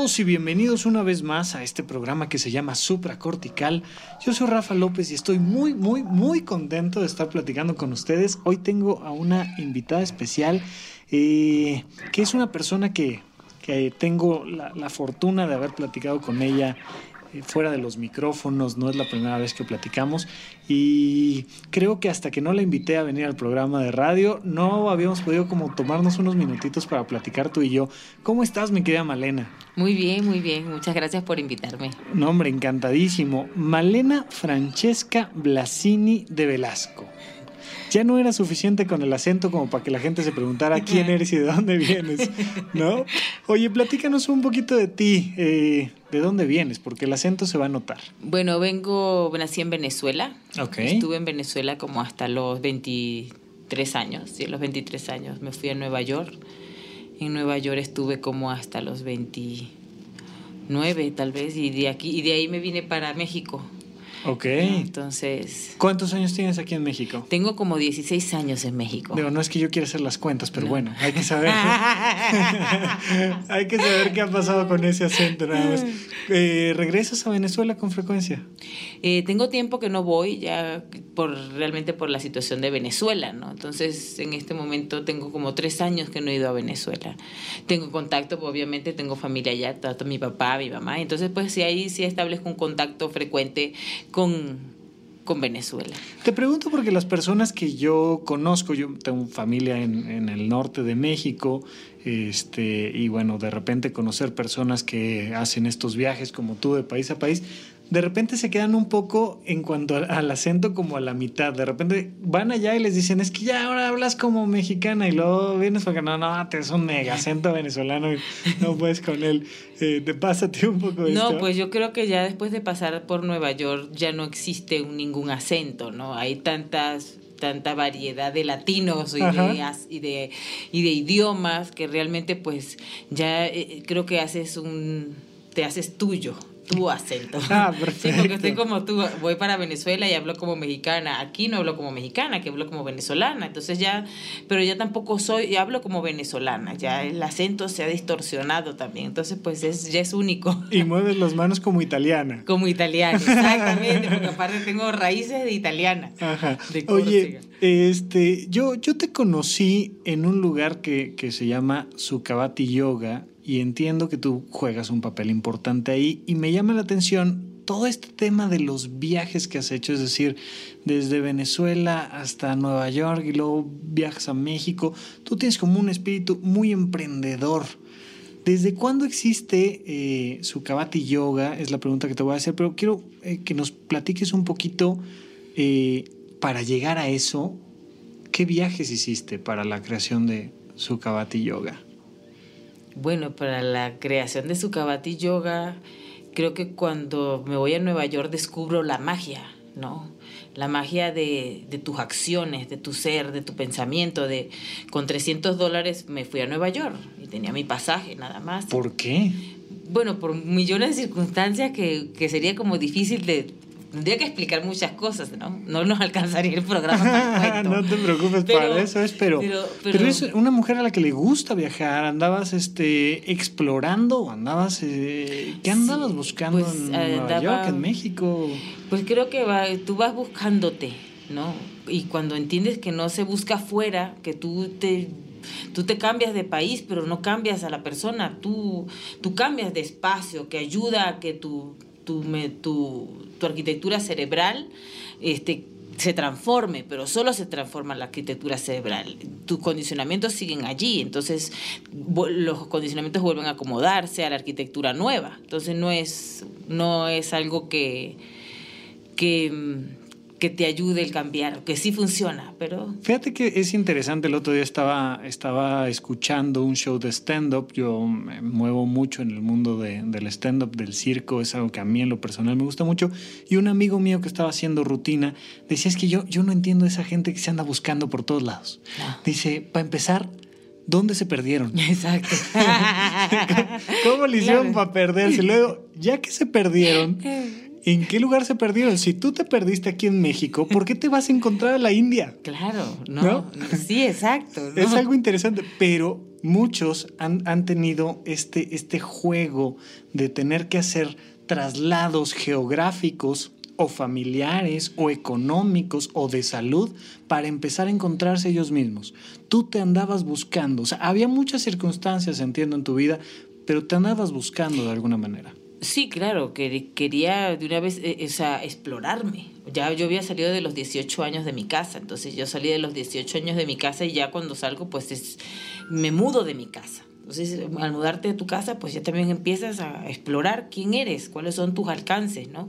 y bienvenidos una vez más a este programa que se llama Supracortical. Yo soy Rafa López y estoy muy, muy, muy contento de estar platicando con ustedes. Hoy tengo a una invitada especial eh, que es una persona que, tengo la, fortuna de haber platicado con ella fuera de los micrófonos, no es la primera vez que platicamos y creo que hasta que no la invité a venir al programa de radio no habíamos podido como tomarnos unos minutitos para platicar tú y yo. ¿Cómo estás, mi querida Malena? Muy bien, muy bien. Muchas gracias por invitarme. No, hombre, encantadísimo. Malena Francesca Blasini de Velasco ya no era suficiente con el acento como para que la gente se preguntara quién eres y de dónde vienes, ¿no? Oye, platícanos un poquito de ti, eh, de dónde vienes, porque el acento se va a notar. Bueno, vengo, nací en Venezuela. Ok. Estuve en Venezuela como hasta los 23 años, sí, los 23 años. Me fui a Nueva York. En Nueva York estuve como hasta los 29 tal vez, y de aquí, y de ahí me vine para México. Ok. Entonces. ¿Cuántos años tienes aquí en México? Tengo como 16 años en México. Digo, no es que yo quiera hacer las cuentas, pero bueno, hay que saber. hay que saber qué ha pasado con ese acento nada más. Eh, ¿Regresas a Venezuela con frecuencia? Eh, tengo tiempo que no voy, ya por realmente por la situación de Venezuela, ¿no? Entonces, en este momento tengo como tres años que no he ido a Venezuela. Tengo contacto, obviamente tengo familia allá, tanto mi papá, mi mamá. Entonces, pues sí, ahí sí establezco un contacto frecuente con, con Venezuela. Te pregunto porque las personas que yo conozco, yo tengo familia en, en, el norte de México, este, y bueno, de repente conocer personas que hacen estos viajes como tú de país a país, de repente se quedan un poco en cuanto al acento como a la mitad. De repente van allá y les dicen, es que ya ahora hablas como mexicana y luego vienes porque no, no, te es un mega acento venezolano y no puedes con él. Eh, ¿Te ti un poco esto? No, pues yo creo que ya después de pasar por Nueva York ya no existe ningún acento, ¿no? Hay tantas tanta variedad de latinos y y de, y de idiomas que realmente pues ya eh, creo que haces un te haces tuyo tu acento. Ah, perfecto. Sí, porque estoy como tú, voy para Venezuela y hablo como mexicana. Aquí no hablo como mexicana, que hablo como venezolana. Entonces ya, pero ya tampoco soy, hablo como venezolana. Ya el acento se ha distorsionado también. Entonces, pues es, ya es único. Y mueves las manos como italiana. Como italiana, exactamente, porque aparte tengo raíces de italiana. Ajá. Oye, este, yo, yo te conocí en un lugar que, que se llama Sukavati Yoga y entiendo que tú juegas un papel importante ahí y me llama la atención todo este tema de los viajes que has hecho, es decir, desde Venezuela hasta Nueva York y luego viajas a México, tú tienes como un espíritu muy emprendedor. ¿Desde cuándo existe eh, su Kabati Yoga? Es la pregunta que te voy a hacer, pero quiero eh, que nos platiques un poquito eh, para llegar a eso. ¿Qué viajes hiciste para la creación de su Kabati Yoga? Bueno, para la creación de Sukhavati Yoga, creo que cuando me voy a Nueva York descubro la magia, ¿no? La magia de, de, tus acciones, de tu ser, de tu pensamiento. De, con 300 dólares me fui a Nueva York y tenía mi pasaje nada más. ¿Por qué? Bueno, por millones de circunstancias que, que sería como difícil de tendría que explicar muchas cosas, ¿no? No nos alcanzaría el programa. no te preocupes, para eso es, pero, pero, es una mujer a la que le gusta viajar. ¿Andabas este, explorando andabas... Eh, ¿Qué andabas buscando pues, en Nueva York, en México? Pues creo que tú vas buscándote, ¿no? Y cuando entiendes que no se busca afuera, que tú te tú te cambias de país, pero no cambias a la persona, tú, tú cambias de espacio, que ayuda a que tu tu, tu, tu arquitectura cerebral este, se transforme, pero solo se transforma la arquitectura cerebral. Tus condicionamientos siguen allí, entonces los condicionamientos vuelven a acomodarse a la arquitectura nueva. Entonces no es, no es algo que, que mm, que te ayude el cambiar, que sí funciona, pero... Fíjate que es interesante, el otro día estaba, estaba escuchando un show de stand-up, yo me muevo mucho en el mundo del stand-up, del circo, es algo que a mí en lo personal me gusta mucho, y un amigo mío que estaba haciendo rutina decía, es que yo, yo no entiendo a esa gente que se anda buscando por todos lados. Ah. Dice, para empezar, ¿dónde se perdieron? Exacto. ¿Cómo le hicieron para perderse? Luego, ya que se perdieron, ¿En qué lugar se perdieron? Si tú te perdiste aquí en México, ¿por qué te vas a encontrar a la India? Claro, no. Sí, exacto. Es algo interesante, pero muchos han, han, tenido este, este juego de tener que hacer traslados geográficos o familiares o económicos o de salud para empezar a encontrarse ellos mismos. Tú te andabas buscando, o sea, había muchas circunstancias, entiendo, en tu vida, pero te andabas buscando de alguna manera. Sí, claro, que quería de una vez eh, explorarme. Ya yo había salido de los 18 años de mi casa, entonces yo salí de los 18 años de mi casa y ya cuando salgo pues es, me mudo de mi casa. Entonces, al mudarte de tu casa, pues ya también empiezas a explorar quién eres, cuáles son tus alcances, ¿no?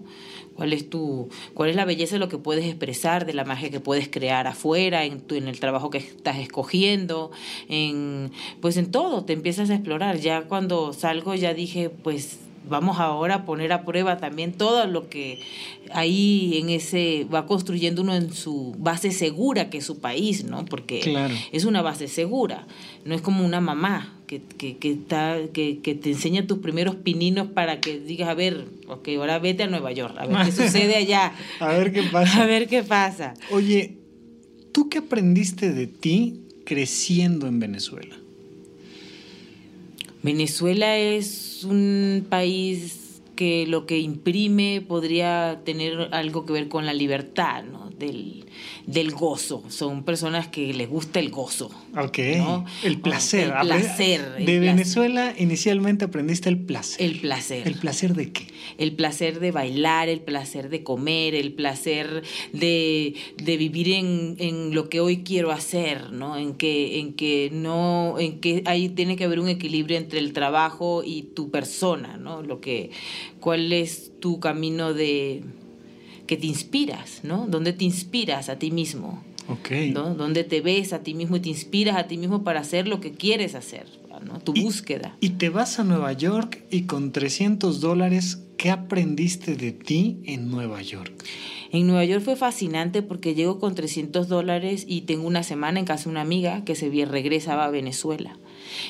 ¿Cuál es tu cuál es la belleza de lo que puedes expresar, de la magia que puedes crear afuera, en tu, en el trabajo que estás escogiendo, en pues en todo, te empiezas a explorar. Ya cuando salgo ya dije, pues vamos ahora a poner a prueba también todo lo que ahí en ese va construyendo uno en su base segura que es su país, ¿no? Porque es una base segura, no es como una mamá que, que, que está, que, que, te enseña tus primeros pininos para que digas, a ver, ok, ahora vete a Nueva York, a ver qué sucede allá. a ver qué pasa. A ver qué pasa. Oye, ¿tú qué aprendiste de ti creciendo en Venezuela? Venezuela es un país que lo que imprime podría tener algo que ver con la libertad, ¿no? Del, del gozo. Son personas que les gusta el gozo. Ok. El placer. El placer. De Venezuela inicialmente aprendiste el placer. El placer. ¿El placer de qué? El placer de bailar, el placer de comer, el placer de, de vivir en, en, lo que hoy quiero hacer, ¿no? En que, en que no, en que ahí tiene que haber un equilibrio entre el trabajo y tu persona, ¿no? Lo que, cuál es tu camino de que te inspiras, ¿no? ¿Dónde te inspiras a ti mismo? Okay. ¿no? Donde te ves a ti mismo y te inspiras a ti mismo para hacer lo que quieres hacer, ¿no? tu búsqueda. Y te vas a Nueva York y con 300 dólares, ¿qué aprendiste de ti en Nueva York? En Nueva York fue fascinante porque llego con 300 dólares y tengo una semana en casa de una amiga que se regresaba a Venezuela.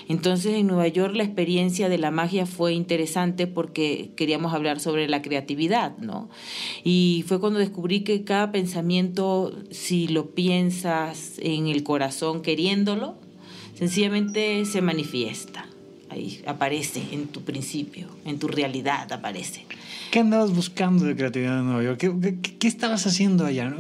Entonces en Nueva York la experiencia de la magia fue interesante porque queríamos hablar sobre la creatividad, ¿no? Y fue cuando descubrí que cada pensamiento, si lo piensas en el corazón queriéndolo, sencillamente se manifiesta. Ahí aparece en tu principio, en tu realidad aparece. ¿Qué andabas buscando de creatividad en Nueva York? ¿Qué, estabas haciendo allá?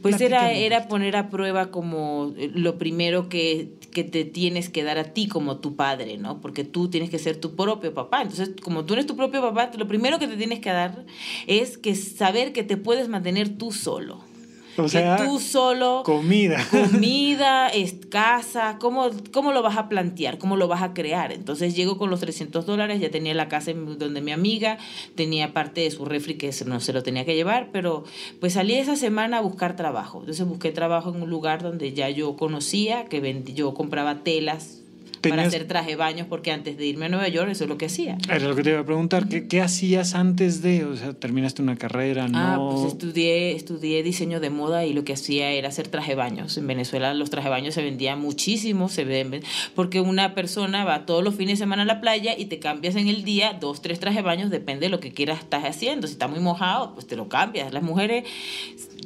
Pues era, era poner a prueba como lo primero que, que, te tienes que dar a ti como tu padre, ¿no? Porque tú tienes que ser tu propio papá. Entonces, como tú eres tu propio papá, lo primero que te tienes que dar es que saber que te puedes mantener tú solo. O sea, tú solo. Comida. Comida, casa, ¿cómo, ¿cómo lo vas a plantear? ¿Cómo lo vas a crear? Entonces llego con los 300 dólares, ya tenía la casa donde mi amiga, tenía parte de su refri que no se lo tenía que llevar, pero pues salí esa semana a buscar trabajo. Entonces busqué trabajo en un lugar donde ya yo conocía, que yo compraba telas para hacer traje baños, porque antes de irme a Nueva York eso es lo que hacía. Era lo que te iba a preguntar, ¿qué, ¿qué, hacías antes de, o sea, terminaste una carrera? Ah, pues estudié, estudié diseño de moda y lo que hacía era hacer traje baños. En Venezuela los traje baños se vendían muchísimo, se venden, porque una persona va todos los fines de semana a la playa y te cambias en el día dos, tres traje baños, depende de lo que quieras estás haciendo. Si está muy mojado, pues te lo cambias. Las mujeres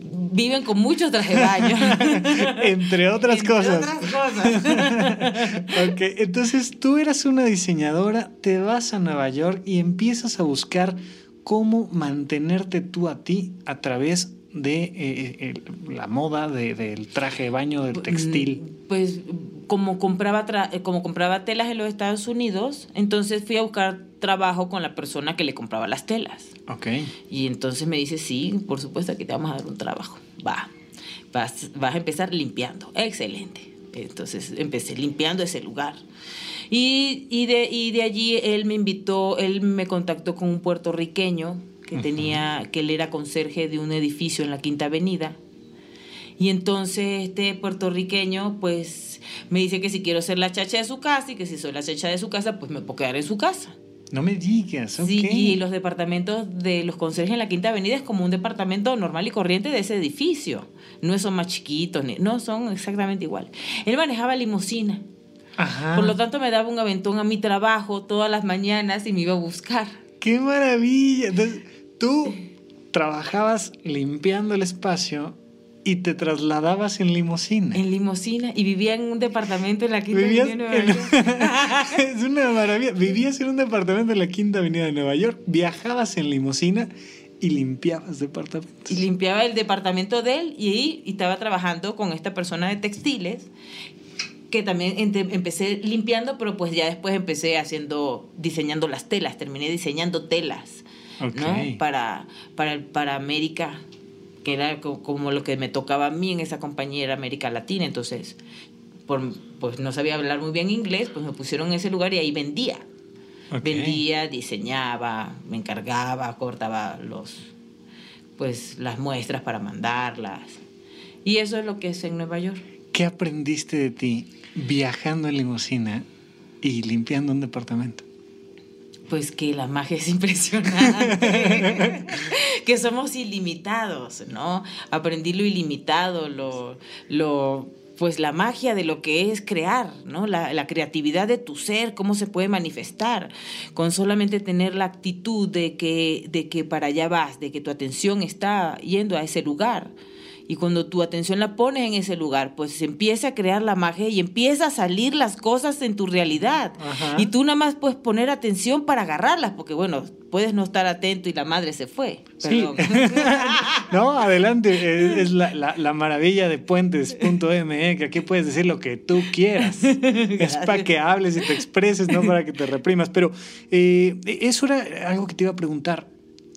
viven con muchos trajes baños. Entre otras Entre cosas. Otras cosas. ok, entonces tú eras una diseñadora, te vas a Nueva York y empiezas a buscar cómo mantenerte tú a ti a través de eh, la moda, del traje de baño, del textil. Pues como compraba, como compraba telas en los Estados Unidos, entonces fui a buscar trabajo con la persona que le compraba las telas. Ok. Y entonces me dice, sí, por supuesto que te vamos a dar un trabajo. Va, vas, vas a empezar limpiando. Excelente. Entonces empecé limpiando ese lugar. Y, y, de, y de allí él me invitó, él me contactó con un puertorriqueño que tenía, que él era conserje de un edificio en la Quinta Avenida. Y entonces este puertorriqueño pues me dice que si quiero ser la chacha de su casa y que si soy la chacha de su casa pues me puedo quedar en su casa. No me digas, ok. Sí, y los departamentos de los conserjes en la Quinta Avenida es como un departamento normal y corriente de ese edificio. No son más chiquitos, no, son exactamente igual. Él manejaba limusina. Ajá. Por lo tanto, me daba un aventón a mi trabajo todas las mañanas y me iba a buscar. ¡Qué maravilla! Entonces, tú trabajabas limpiando el espacio y te trasladabas en limusina. En limusina y vivía en un departamento en la Quinta Vivías Avenida de en- Nueva York. es una maravilla. Vivías en un departamento en la Quinta Avenida de Nueva York, viajabas en limusina y limpiabas departamentos. y limpiaba el departamento de él y y estaba trabajando con esta persona de textiles que también empecé limpiando pero pues ya después empecé haciendo diseñando las telas terminé diseñando telas para para para América que era co- como lo que me tocaba a mí en esa compañía era América Latina entonces por, pues no sabía hablar muy bien inglés pues me pusieron en ese lugar y ahí vendía vendía, diseñaba, me encargaba, cortaba los pues las muestras para mandarlas. Y eso es lo que es en Nueva York. ¿Qué aprendiste de ti viajando en limusina y limpiando un departamento? Pues que la magia es impresionante. que somos ilimitados, ¿no? Aprendí lo ilimitado, lo, lo, pues la magia de lo que es crear, ¿no? La, la creatividad de tu ser, cómo se puede manifestar, con solamente tener la actitud de que, de que para allá vas, de que tu atención está yendo a ese lugar. Y cuando tu atención la pones en ese lugar, pues se empieza a crear la magia y empieza a salir las cosas en tu realidad. Ajá. Y tú nada más puedes poner atención para agarrarlas, porque bueno, puedes no estar atento y la madre se fue. Sí. No, adelante. Es, es la, la- la maravilla de puentes.me, que aquí puedes decir lo que tú quieras. es para que hables y te expreses, no para que te reprimas. Pero eh, eso era algo que te iba a preguntar.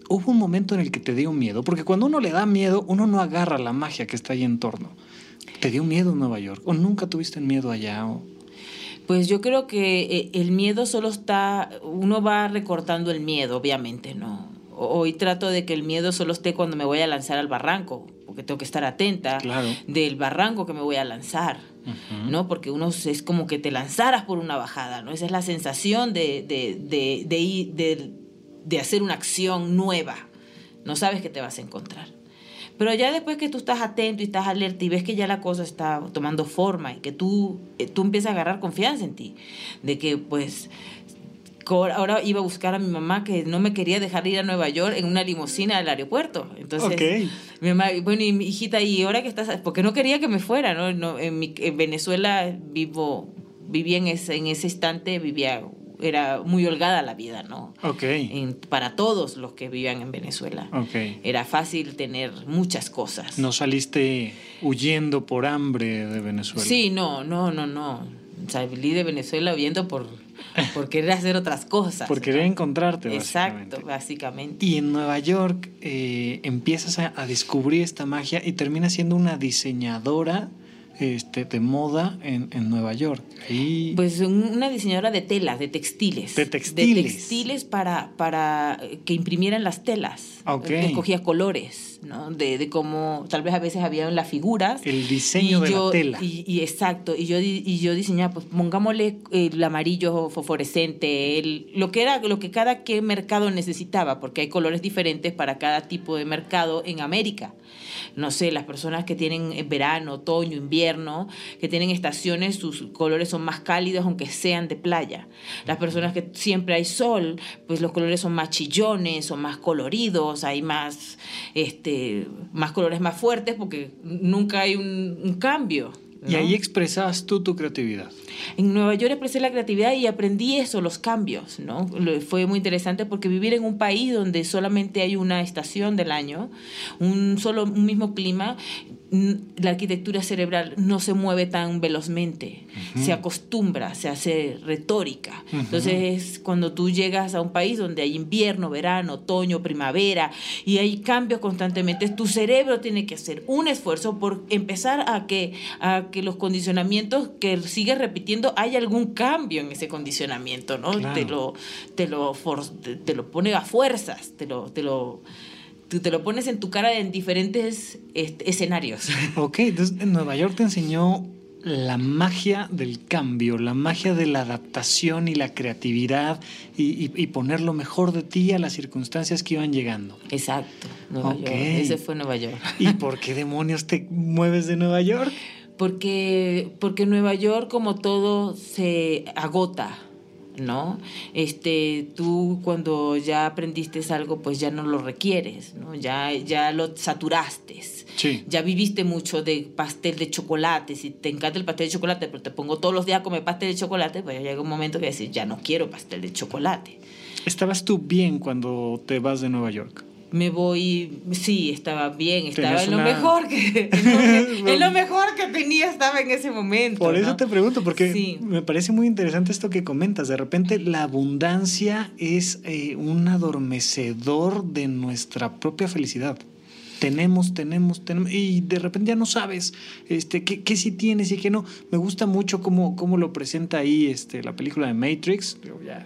¿Hubo un momento en el que te dio miedo? Porque cuando uno le da miedo, uno no agarra la magia que está ahí en torno. ¿Te dio miedo en Nueva York? ¿O nunca tuviste miedo allá? O- Pues yo creo que eh, el miedo solo está, uno va recortando el miedo, obviamente, ¿no? Hoy trato de que el miedo solo esté cuando me voy a lanzar al barranco, porque tengo que estar atenta Claro. del barranco que me voy a lanzar, ¿no? Porque uno es como que te lanzaras por una bajada, ¿no? Esa es la sensación de, de, de, de, ir- de- de hacer una acción nueva. No sabes qué te vas a encontrar. Pero ya después que tú estás atento y estás alerta y ves que ya la cosa está tomando forma y que tú, eh, tú empiezas a agarrar confianza en ti, de que pues ahora iba a buscar a mi mamá que no me quería dejar ir a Nueva York en una limusina al aeropuerto. Entonces, Ok. mi mamá, bueno, y mi hijita, ¿y ahora que estás? Porque no quería que me fuera, ¿no? no en, mi- en Venezuela vivo, vivía en ese, en ese instante, vivía, era muy holgada la vida, ¿no? Ok. En- para todos los que vivían en Venezuela. Ok. Era fácil tener muchas cosas. ¿No saliste huyendo por hambre de Venezuela? Sí, no, no, no, no. Salí de Venezuela huyendo por, por querer hacer otras cosas. Por querer ¿no? encontrarte, Exacto, básicamente. básicamente. Y en Nueva York eh, empiezas a, a descubrir esta magia y terminas siendo una diseñadora este, de moda en, en Nueva York. Ahí- Pues un- una diseñadora de telas, de textiles. De textiles. De textiles para, para que imprimieran las telas. Ok. Escogía colores, ¿no? De, de cómo, tal vez a veces había en las figuras. el diseño Y de yo- la tela. Y, y exacto, y yo, y yo diseñaba, pues pongámosle el amarillo fosforescente, el, lo que era, lo que cada que mercado necesitaba, porque hay colores diferentes para cada tipo de mercado en América. No sé, las personas que tienen verano, otoño, invierno, que tienen estaciones, sus colores son más cálidos aunque sean de playa. Las personas que siempre hay sol, pues los colores son más chillones, son más coloridos, hay más, este, más colores más fuertes porque nunca hay un, un cambio. Y ¿no? ahí expresabas tú tu creatividad. En Nueva York expresé la creatividad y aprendí eso, los cambios, ¿no? Fue muy interesante porque vivir en un país donde solamente hay una estación del año, un solo un mismo clima, la arquitectura cerebral no se mueve tan velozmente, se acostumbra, se hace retórica. Entonces, cuando tú llegas a un país donde hay invierno, verano, otoño, primavera y hay cambios constantemente, tu cerebro tiene que hacer un esfuerzo por empezar a que, a que los condicionamientos que sigues repitiendo, hay algún cambio en ese condicionamiento, ¿no? Te, lo, te, lo te, lo pone a fuerzas, te lo... Te lo tú te lo pones en tu cara en diferentes escenarios. Ok, entonces en Nueva York te enseñó la magia del cambio, la magia de la adaptación y la creatividad y, poner lo mejor de ti a las circunstancias que iban llegando. Exacto, Nueva York. Ese fue Nueva York. ¿Y por qué demonios te mueves de Nueva York? Porque, porque Nueva York, como todo, se agota ¿no? Este, tú cuando ya aprendiste algo, pues ya no lo requieres, ¿no? Ya, ya lo saturaste. Ya viviste mucho de pastel de chocolate. Si te encanta el pastel de chocolate, pero te pongo todos los días a comer pastel de chocolate, pues llega un momento que decir, ya no quiero pastel de chocolate. ¿Estabas tú bien cuando te vas de Nueva York? Me voy, sí, estaba bien, estaba en lo mejor que en lo, mejor que tenía estaba en ese momento. Por eso te pregunto, porque me parece muy interesante esto que comentas. De repente la abundancia es eh, un adormecedor de nuestra propia felicidad. Tenemos, tenemos, tenemos, y de repente ya no sabes este, qué, qué sí tienes y qué no. Me gusta mucho cómo, cómo lo presenta ahí este, la película de Matrix. Ya,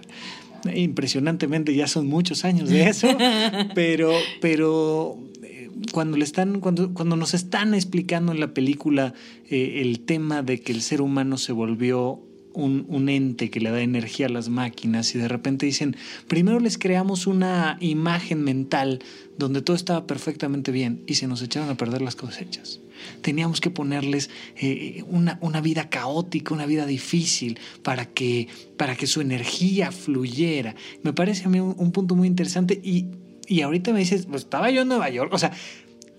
impresionantemente, ya son muchos años de eso, pero, pero eh, cuando, le están, cuando, cuando nos están explicando en la película eh, el tema de que el ser humano se volvió un, ente que le da energía a las máquinas y de repente dicen, primero les creamos una imagen mental donde todo estaba perfectamente bien y se nos echaron a perder las cosechas. Teníamos que ponerles eh, una, una, vida caótica, una vida difícil para que, para que su energía fluyera. Me parece a mí un, punto muy interesante y, y ahorita me dices, pues estaba yo en Nueva York, o sea,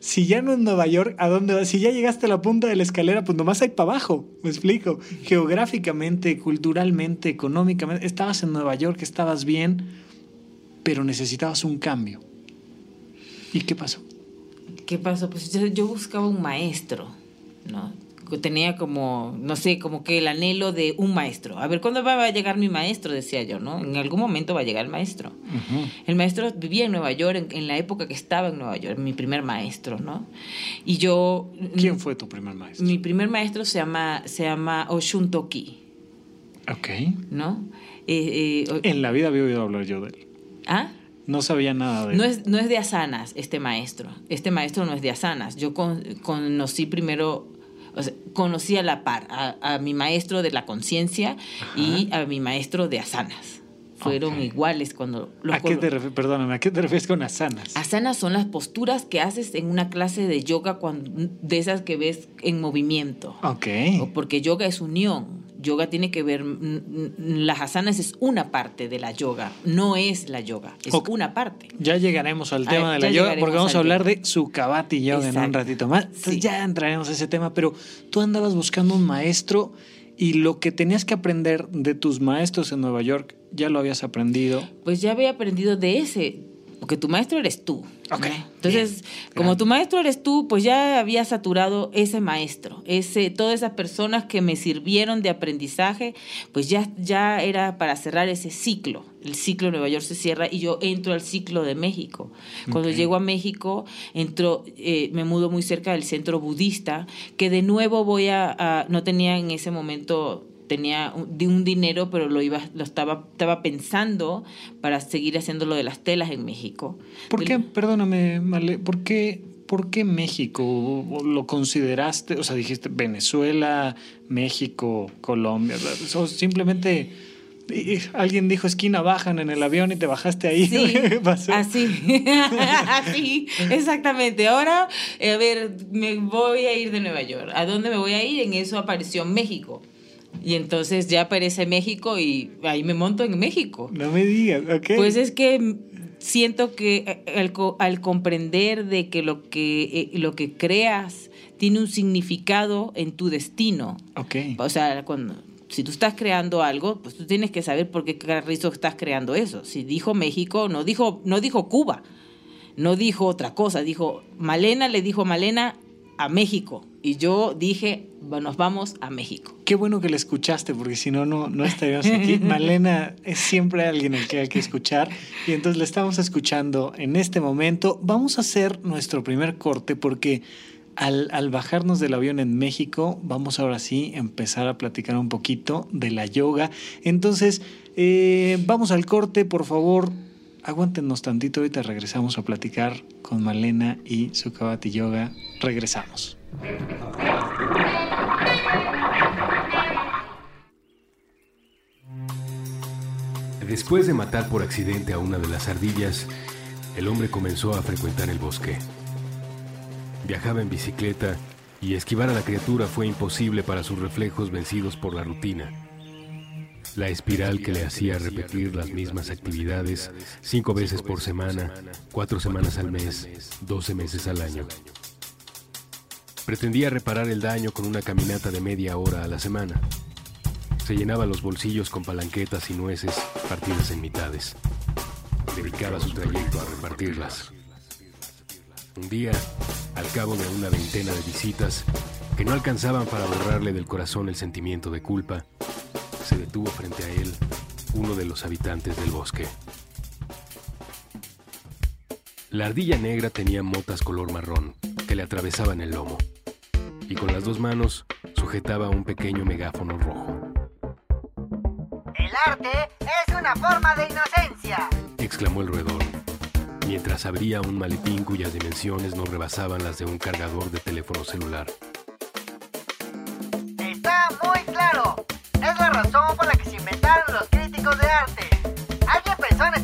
si ya no en Nueva York, ¿a dónde vas? Si ya llegaste a la punta de la escalera, pues nomás hay para abajo, me explico. Geográficamente, culturalmente, económicamente, estabas en Nueva York, estabas bien, pero necesitabas un cambio. ¿Y qué pasó? ¿Qué pasó? Pues yo, buscaba un maestro, ¿no? Tenía como, no sé, como que el anhelo de un maestro. A ver, ¿cuándo va a llegar mi maestro? Decía yo, ¿no? En algún momento va a llegar el maestro. El maestro vivía en Nueva York, en, la época que estaba en Nueva York, mi primer maestro, ¿no? Y yo... ¿Quién fue tu primer maestro? Mi primer maestro se llama, se llama Oshuntoki. Ok. ¿No? Eh, eh, en la vida había oído hablar yo de él. ¿Ah? No sabía nada de no es, no es de Asanas este maestro. Este maestro no es de Asanas. Yo conocí primero, o sea, conocí a la par a, mi maestro de la conciencia y a mi maestro de Asanas. Fueron iguales cuando los ¿A qué te Perdóname, ¿a qué te refieres con asanas? Asanas son las posturas que haces en una clase de yoga cuando, de esas que ves en movimiento. Ok. Porque yoga es unión yoga tiene que ver, las asanas es una parte de la yoga, no es la yoga, es una parte. Ya llegaremos al tema de la yoga porque vamos a hablar de Sukhavati Yoga en un ratito más. Entonces ya entraremos a ese tema, pero tú andabas buscando un maestro y lo que tenías que aprender de tus maestros en Nueva York, ya lo habías aprendido. Pues ya había aprendido de ese, porque tu maestro eres tú. Entonces, como tu maestro eres tú, pues ya había saturado ese maestro, ese, todas esas personas que me sirvieron de aprendizaje, pues ya, ya era para cerrar ese ciclo. El ciclo de Nueva York se cierra y yo entro al ciclo de México. Cuando llego a México, entro, eh, me mudo muy cerca del centro budista, que de nuevo voy a no tenía en ese momento tenía un, dinero, pero lo iba, lo estaba, estaba pensando para seguir haciendo lo de las telas en México. ¿Por qué, perdóname, Male, por qué, por qué México? ¿Lo consideraste? O sea, dijiste Venezuela, México, Colombia, o simplemente alguien dijo esquina bajan en el avión y te bajaste ahí. Sí, Así, así, exactamente. Ahora, a ver, me voy a ir de Nueva York. ¿A dónde me voy a ir? En eso apareció México. Y entonces ya aparece México y ahí me monto en México. No me digas, ok. Pues es que siento que eh, al, comprender de que lo, que eh, lo que creas tiene un significado en tu destino. Ok. O sea, cuando si tú estás creando algo, pues tú tienes que saber por qué carrizo estás creando eso. Si dijo México, no dijo, no dijo Cuba, no dijo otra cosa, dijo Malena, le dijo Malena, a México. Y yo dije, nos vamos a México. Qué bueno que la escuchaste, porque si no, no estaríamos aquí. Malena es siempre alguien al que hay que escuchar. Y entonces la estamos escuchando en este momento. Vamos a hacer nuestro primer corte porque al, al, bajarnos del avión en México, vamos ahora sí a empezar a platicar un poquito de la yoga. Entonces, eh, vamos al corte, por favor. Aguántenos tantito, ahorita regresamos a platicar con Malena y su Kabati Yoga. Regresamos. Después de matar por accidente a una de las ardillas, el hombre comenzó a frecuentar el bosque. Viajaba en bicicleta y esquivar a la criatura fue imposible para sus reflejos vencidos por la rutina. La espiral que le hacía repetir las mismas actividades cinco veces por semana, cuatro semanas al mes, doce meses al año. Pretendía reparar el daño con una caminata de media hora a la semana. Se llenaba los bolsillos con palanquetas y nueces partidas en mitades. Dedicaba su trayecto a repartirlas. Un día, al cabo de una veintena de visitas, que no alcanzaban para borrarle del corazón el sentimiento de culpa, se detuvo frente a él uno de los habitantes del bosque. La ardilla negra tenía motas color marrón que le atravesaban el lomo y con las dos manos sujetaba un pequeño megáfono rojo. El arte es una forma de inocencia, exclamó el roedor, mientras abría un maletín cuyas dimensiones no rebasaban las de un cargador de teléfono celular.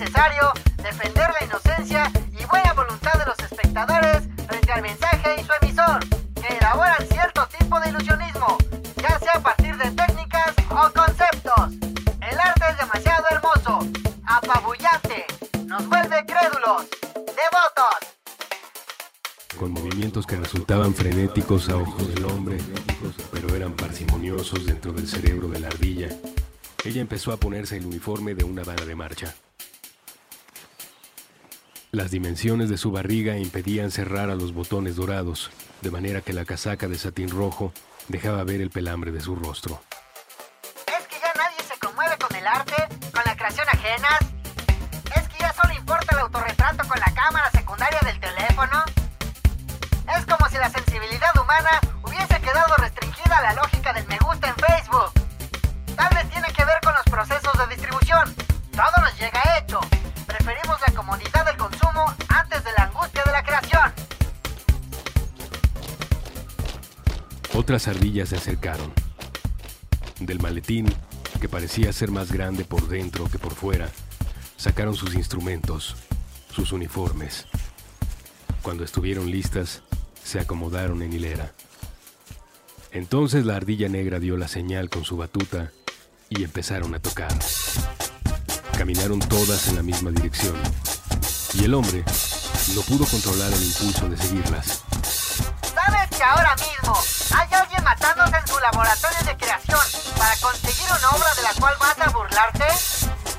Necesario defender la inocencia y buena voluntad de los espectadores frente al mensaje y su emisor, que elaboran cierto tipo de ilusionismo, ya sea a partir de técnicas o conceptos. El arte es demasiado hermoso, apabullante, nos vuelve crédulos, devotos. Con movimientos que resultaban frenéticos a ojos del hombre, pero eran parsimoniosos dentro del cerebro de la ardilla, ella empezó a ponerse el uniforme de una bala de marcha. Las dimensiones de su barriga impedían cerrar a los botones dorados, de manera que la casaca de satín rojo dejaba ver el pelambre de su rostro. Otras ardillas se acercaron. Del maletín, que parecía ser más grande por dentro que por fuera, sacaron sus instrumentos, sus uniformes. Cuando estuvieron listas, se acomodaron en hilera. Entonces la ardilla negra dio la señal con su batuta y empezaron a tocar. Caminaron todas en la misma dirección y el hombre no pudo controlar el impulso de seguirlas. Creación para conseguir una obra de la cual vas a burlarte?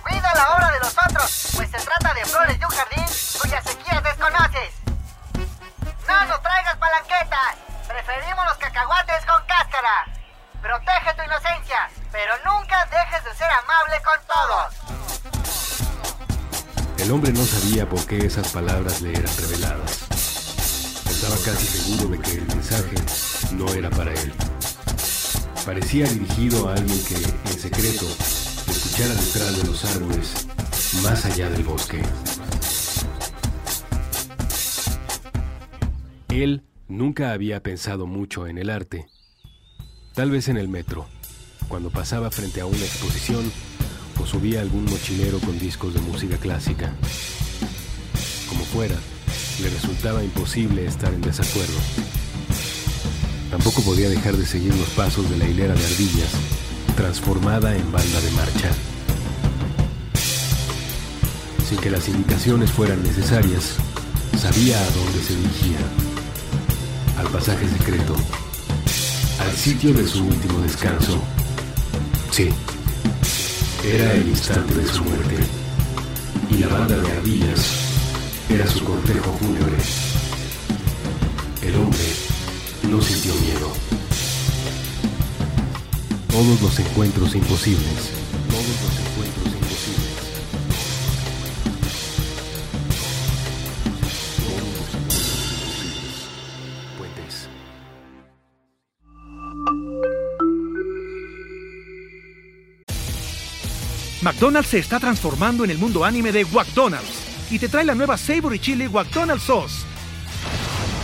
Cuida la obra de los otros, pues se trata de flores de un jardín cuyas sequías desconoces. No nos traigas palanquetas, preferimos los cacahuates con cáscara. Protege tu inocencia, pero nunca dejes de ser amable con todos. El hombre no sabía por qué esas palabras le eran reveladas. Estaba casi seguro de que el mensaje no era para él. Parecía dirigido a alguien que, en secreto, escuchara detrás de los árboles, más allá del bosque. Él nunca había pensado mucho en el arte. Tal vez en el metro, cuando pasaba frente a una exposición o subía algún mochilero con discos de música clásica. Como fuera, le resultaba imposible estar en desacuerdo. Tampoco podía dejar de seguir los pasos de la hilera de ardillas, transformada en banda de marcha. Sin que las indicaciones fueran necesarias, sabía a dónde se dirigía. Al pasaje secreto. Al sitio de su último descanso. Sí, era el instante de su muerte. Y la banda de ardillas era su cortejo fúnebre. El hombre no sintió miedo. Todos los encuentros imposibles. Todos los encuentros imposibles. Todos los encuentros imposibles. Puentes. McDonald's se está transformando en el mundo anime de McDonald's y te trae la nueva Savory Chili McDonald's Sauce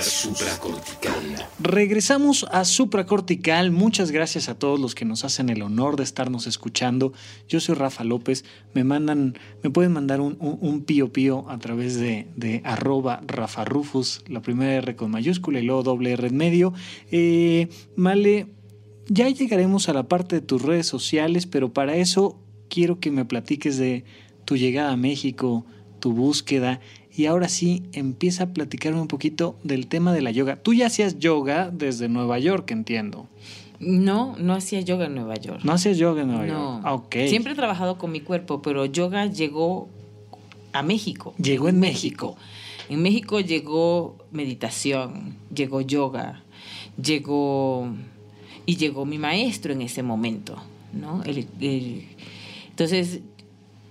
Supracortical. Regresamos a Supracortical. Muchas gracias a todos los que nos hacen el honor de estarnos escuchando. Yo soy Rafa López. Me mandan, me pueden mandar un, un- pío pío a través de, de arroba Rafa Rufus, la primera R con mayúscula y luego doble R en medio. Eh, Male, ya llegaremos a la parte de tus redes sociales, pero para eso quiero que me platiques de tu llegada a México, tu búsqueda. Y ahora sí, empieza a platicarme un poquito del tema de la yoga. Tú ya hacías yoga desde Nueva York, entiendo. No, no hacía yoga en Nueva York. No hacías yoga en Nueva No. York. Ah, ok. Siempre he trabajado con mi cuerpo, pero yoga llegó a México. Llegó en México. En México llegó meditación, llegó yoga, llegó y llegó mi maestro en ese momento, ¿no? El- el- entonces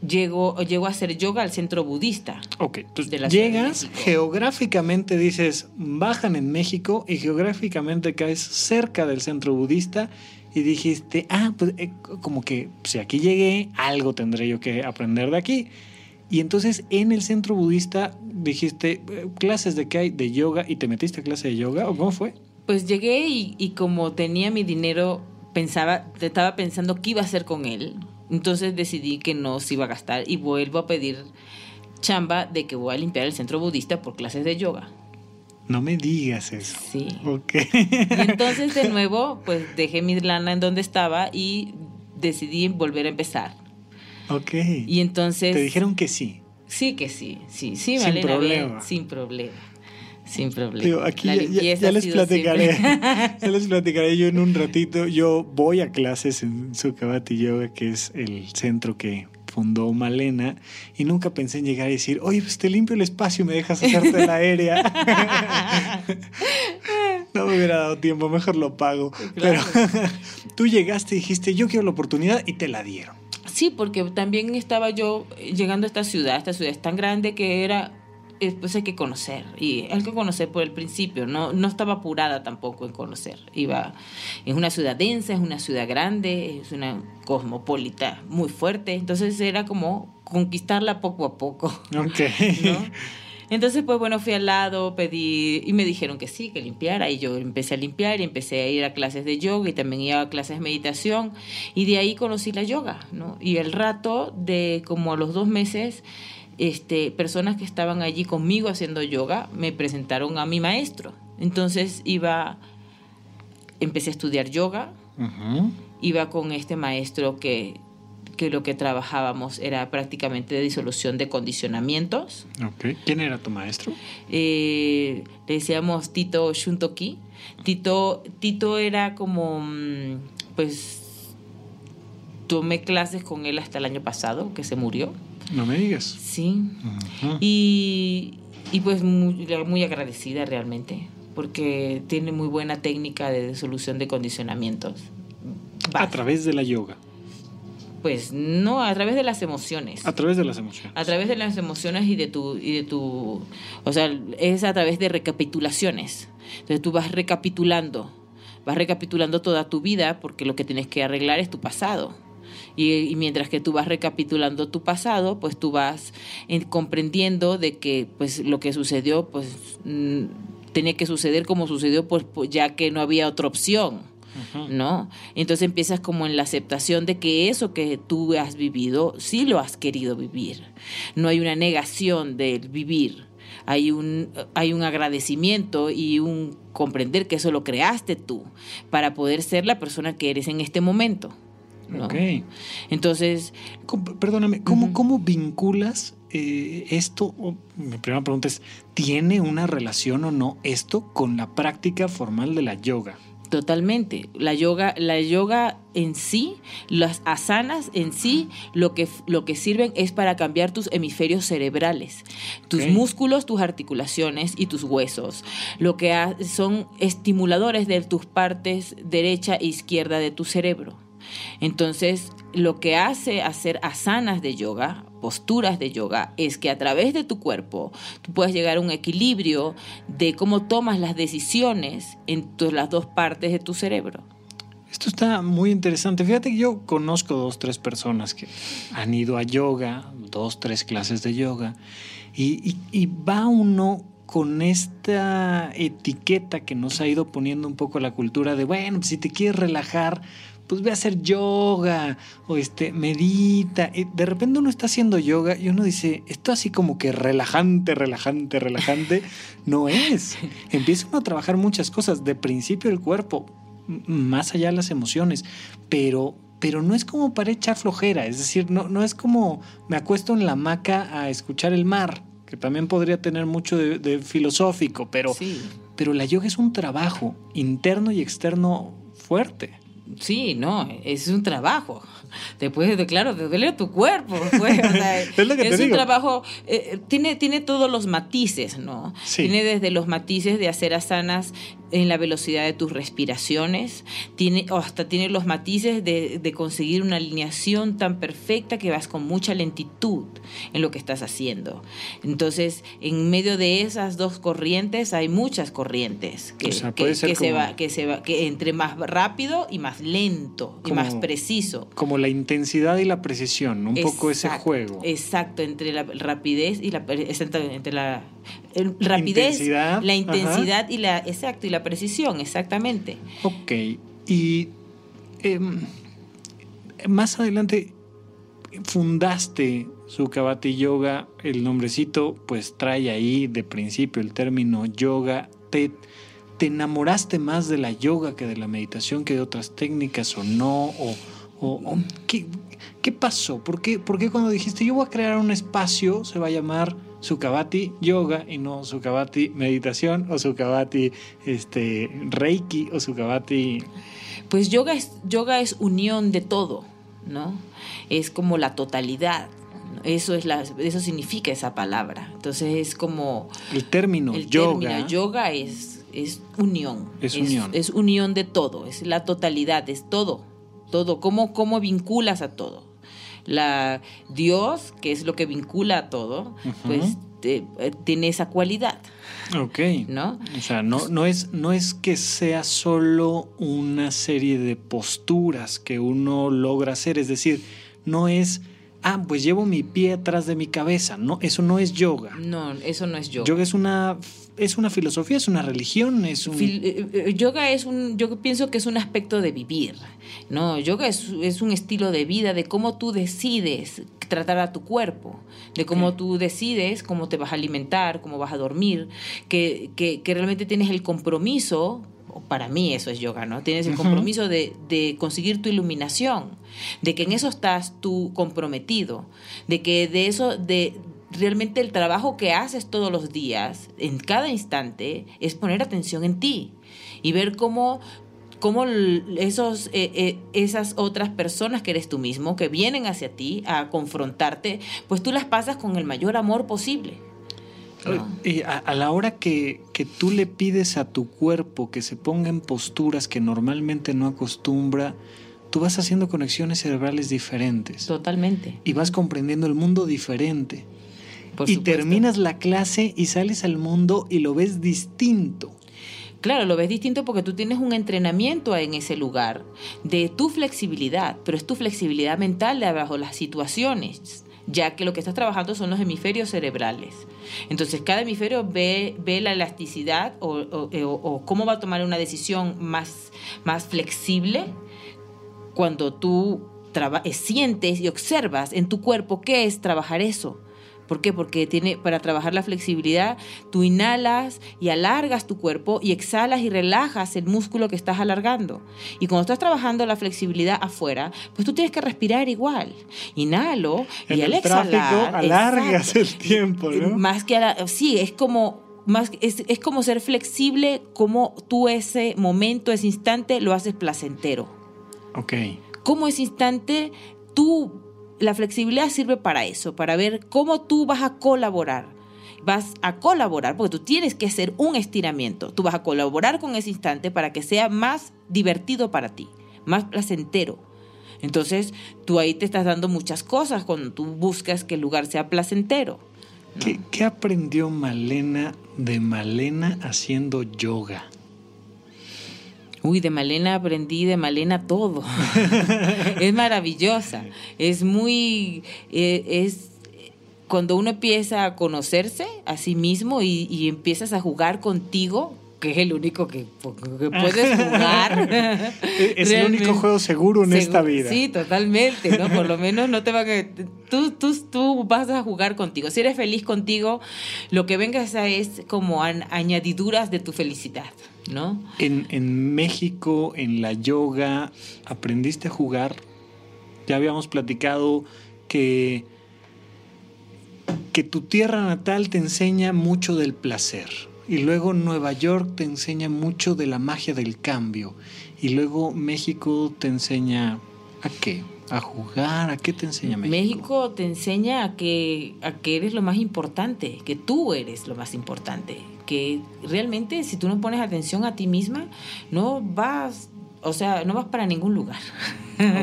llegó, llegó a hacer yoga al centro budista. Ok, entonces de la de llegas, geográficamente dices, bajan en México y geográficamente caes cerca del centro budista y dijiste, ah, pues eh, como que si aquí llegué, algo tendré yo que aprender de aquí. Y entonces en el centro budista dijiste, eh, clases de qué hay, de yoga, y te metiste a clase de yoga, ¿o cómo fue? Pues llegué y, y como tenía mi dinero, pensaba, estaba pensando qué iba a hacer con él. Entonces decidí que no se iba a gastar y vuelvo a pedir chamba de que voy a limpiar el centro budista por clases de yoga. No me digas eso. Sí. Ok. Y entonces de nuevo, pues dejé mi lana en donde estaba y decidí volver a empezar. ok. Y entonces... Te dijeron que sí. Sí que sí, sí, sí, Sin problema. bien, sin problema. Sin problema. Aquí La ya- ya, ya les platicaré. ya les platicaré yo en un ratito. Yo voy a clases en Sukhavati Yoga, que es el centro que fundó Malena, y nunca pensé en llegar y decir, oye, pues te limpio el espacio y me dejas hacerte la aérea. no me hubiera dado tiempo, mejor lo pago. Claro. Pero tú llegaste y dijiste, yo quiero la oportunidad y te la dieron. Sí, porque también estaba yo llegando a esta ciudad, esta ciudad es tan grande que era, pues hay que conocer, y hay que conocer por el principio, no, no estaba apurada tampoco en conocer, iba, es una ciudad densa, es una ciudad grande, es una cosmopolita muy fuerte, entonces era como conquistarla poco a poco. Ok. ¿no? Entonces, pues bueno, fui al lado, pedí y me dijeron que sí, que limpiara y yo empecé a limpiar y empecé a ir a clases de yoga y también iba a clases de meditación y de ahí conocí la yoga, ¿no? Y el rato de como a los dos meses, este, personas que estaban allí conmigo haciendo yoga me presentaron a mi maestro. Entonces iba, empecé a estudiar yoga, iba con este maestro que que lo que trabajábamos era prácticamente de disolución de condicionamientos. ¿Quién era tu maestro? Eh, le decíamos Tito Shuntoki. Tito, Tito era como, mm, pues, tomé clases con él hasta el año pasado, que se murió. No me digas. Sí. Y, y pues muy, muy agradecida realmente, porque tiene muy buena técnica de disolución de condicionamientos. A través de la yoga. Pues no, a través de las emociones. A través de las emociones. A través de las emociones y de tu, y de tu, o sea, es a través de recapitulaciones. Entonces tú vas recapitulando, vas recapitulando toda tu vida porque lo que tienes que arreglar es tu pasado. Y, y mientras que tú vas recapitulando tu pasado, pues tú vas eh, comprendiendo de que pues lo que sucedió pues mm, tenía que suceder como sucedió pues, pues, ya que no había otra opción. ¿no? Entonces empiezas como en la aceptación de que eso que tú has vivido, sí lo has querido vivir. No hay una negación del vivir. Hay un, hay un agradecimiento y un comprender que eso lo creaste tú para poder ser la persona que eres en este momento. ¿No? Ok. Entonces, ¿Cómo- perdóname, ¿cómo. ¿cómo vinculas eh, esto, mi primera pregunta es, ¿tiene una relación o no esto con la práctica formal de la yoga? Totalmente. La yoga, la yoga en sí, las asanas en sí, lo que, lo que sirven es para cambiar tus hemisferios cerebrales, tus músculos, tus articulaciones y tus huesos. Lo que son estimuladores de tus partes derecha e izquierda de tu cerebro. Entonces, lo que hace hacer asanas de yoga, posturas de yoga, es que a través de tu cuerpo tú puedes llegar a un equilibrio de cómo tomas las decisiones en las dos partes de tu cerebro. Esto está muy interesante. Fíjate que yo conozco dos, tres personas que han ido a yoga, dos, tres clases de yoga, y, y va uno con esta etiqueta que nos ha ido poniendo un poco la cultura de, bueno, si te quieres relajar, pues ve a hacer yoga o este, medita. Y de repente uno está haciendo yoga y uno dice, esto así como que relajante, relajante, relajante, no es. Empieza uno a trabajar muchas cosas, de principio el cuerpo, más allá de las emociones, pero, pero no es como para echar flojera, es decir, no, no es como me acuesto en la hamaca a escuchar el mar, que también podría tener mucho de, filosófico, pero, pero la yoga es un trabajo interno y externo fuerte. Sí, no, es un trabajo. Después de, claro, te duele tu cuerpo. Pues, es, un trabajo, eh, eh, tiene, tiene todos los matices, ¿no? Tiene desde los matices de hacer asanas en la velocidad de tus respiraciones, tiene, hasta tiene los matices de, de, conseguir una alineación tan perfecta que vas con mucha lentitud en lo que estás haciendo. Entonces, en medio de esas dos corrientes hay muchas corrientes que, que, se va, que se va, que entre más rápido y más lento y más preciso. Como la intensidad y la precisión, un poco ese juego. Exacto, entre la rapidez y la entre la rapidez, la intensidad y la exacto y la precisión, exactamente. Ok, y em, más adelante fundaste Sukhavati Yoga, el nombrecito pues trae ahí de principio el término yoga, te, te enamoraste más de la yoga que de la meditación, que de otras técnicas o no, o, ¿qué, ¿qué, pasó? ¿Por qué, ¿Por qué cuando dijiste yo voy a crear un espacio, se va a llamar Sukhavati Yoga y no Sukhavati Meditación o Sukhavati este, Reiki o Sukhavati... Pues yoga es, yoga es unión de todo, ¿no? Es como la totalidad. Eso, es la, eso significa esa palabra. Entonces es como... El término el yoga. yoga es, es unión. Es, unión. Es unión de todo, es la totalidad, es todo. Todo, cómo, cómo vinculas a todo la Dios, que es lo que vincula a todo, pues eh, tiene esa cualidad. Ok. ¿No? O sea, no, no, es, no es que sea solo una serie de posturas que uno logra hacer, es decir, no es ah, pues llevo mi pie atrás de mi cabeza. No, eso no es yoga. No, eso no es yoga. Yoga es una es una filosofía, es una religión, es un... Eh, eh, yoga es un, yo pienso que es un aspecto de vivir, ¿no? Yoga es, es, un estilo de vida, de cómo tú decides tratar a tu cuerpo, de cómo tú decides cómo te vas a alimentar, cómo vas a dormir, que, que, que realmente tienes el compromiso para mí eso es yoga, ¿no? Tienes el compromiso de, de, conseguir tu iluminación, de que en eso estás tú comprometido, de que de eso, de realmente el trabajo que haces todos los días, en cada instante, es poner atención en ti y ver cómo cómo esos, eh, eh, esas otras personas que eres tú mismo, que vienen hacia ti a confrontarte, pues tú las pasas con el mayor amor posible. Y a, la hora que, que, tú le pides a tu cuerpo que se ponga en posturas que normalmente no acostumbra, tú vas haciendo conexiones cerebrales diferentes. Totalmente. Y vas comprendiendo el mundo diferente. Y terminas la clase y sales al mundo y lo ves distinto. Claro, lo ves distinto porque tú tienes un entrenamiento en ese lugar de tu flexibilidad, pero es tu flexibilidad mental de bajo las situaciones ya que lo que estás trabajando son los hemisferios cerebrales. Entonces, cada hemisferio ve, ve la elasticidad eh, o, cómo va a tomar una decisión más, más flexible cuando tú eh, sientes y observas en tu cuerpo qué es trabajar eso ¿Por qué? Porque tiene, para trabajar la flexibilidad, tú inhalas y alargas tu cuerpo y exhalas y relajas el músculo que estás alargando. Y cuando estás trabajando la flexibilidad afuera, pues tú tienes que respirar igual. Inhalo y al exhalar. alargas el tiempo, ¿no? Más que sí, es como más, es, es, como ser flexible, como tú ese momento, ese instante lo haces placentero. Ok. Como ese instante tú la flexibilidad sirve para eso, para ver cómo tú vas a colaborar. Vas a colaborar, porque tú tienes que hacer un estiramiento. Tú vas a colaborar con ese instante para que sea más divertido para ti, más placentero. Entonces, tú ahí te estás dando muchas cosas cuando tú buscas que el lugar sea placentero. ¿Qué, ¿Qué, aprendió Malena de Malena haciendo yoga? Uy, de Malena aprendí de Malena todo. es maravillosa. Es muy. Eh, es cuando uno empieza a conocerse a sí mismo y, y empiezas a jugar contigo, que es el único que, que puedes jugar. es el único juego seguro en esta vida. Sí, totalmente, ¿no? Por lo menos no te va a... Tú, tú, tú vas a jugar contigo. Si eres feliz contigo, lo que vengas a es como añadiduras de tu felicidad, ¿no? En, en México, en la yoga, aprendiste a jugar. Ya habíamos platicado que que tu tierra natal te enseña mucho del placer y luego Nueva York te enseña mucho de la magia del cambio y luego México te enseña a qué, a jugar, a qué te enseña México. México te enseña a que a que eres lo más importante, que tú eres lo más importante, que realmente si tú no pones atención a ti misma no vas o sea, no vas para ningún lugar.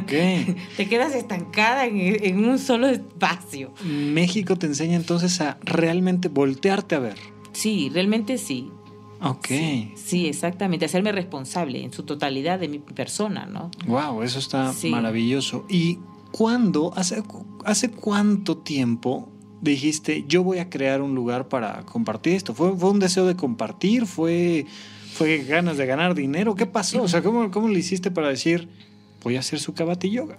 Okay. te quedas estancada en, en, un solo espacio. México te enseña entonces a realmente voltearte a ver. Sí, realmente sí. Ok. Sí, sí, exactamente. Hacerme responsable en su totalidad de mi persona, ¿no? Wow, eso está sí. maravilloso. ¿Y cuándo, hace, hace cuánto tiempo dijiste, yo voy a crear un lugar para compartir esto? ¿Fue, un deseo de compartir? ¿Fue, ¿Fue ganas de ganar dinero? ¿Qué pasó? O sea, ¿cómo, cómo le hiciste para decir, voy a hacer su kabati yoga?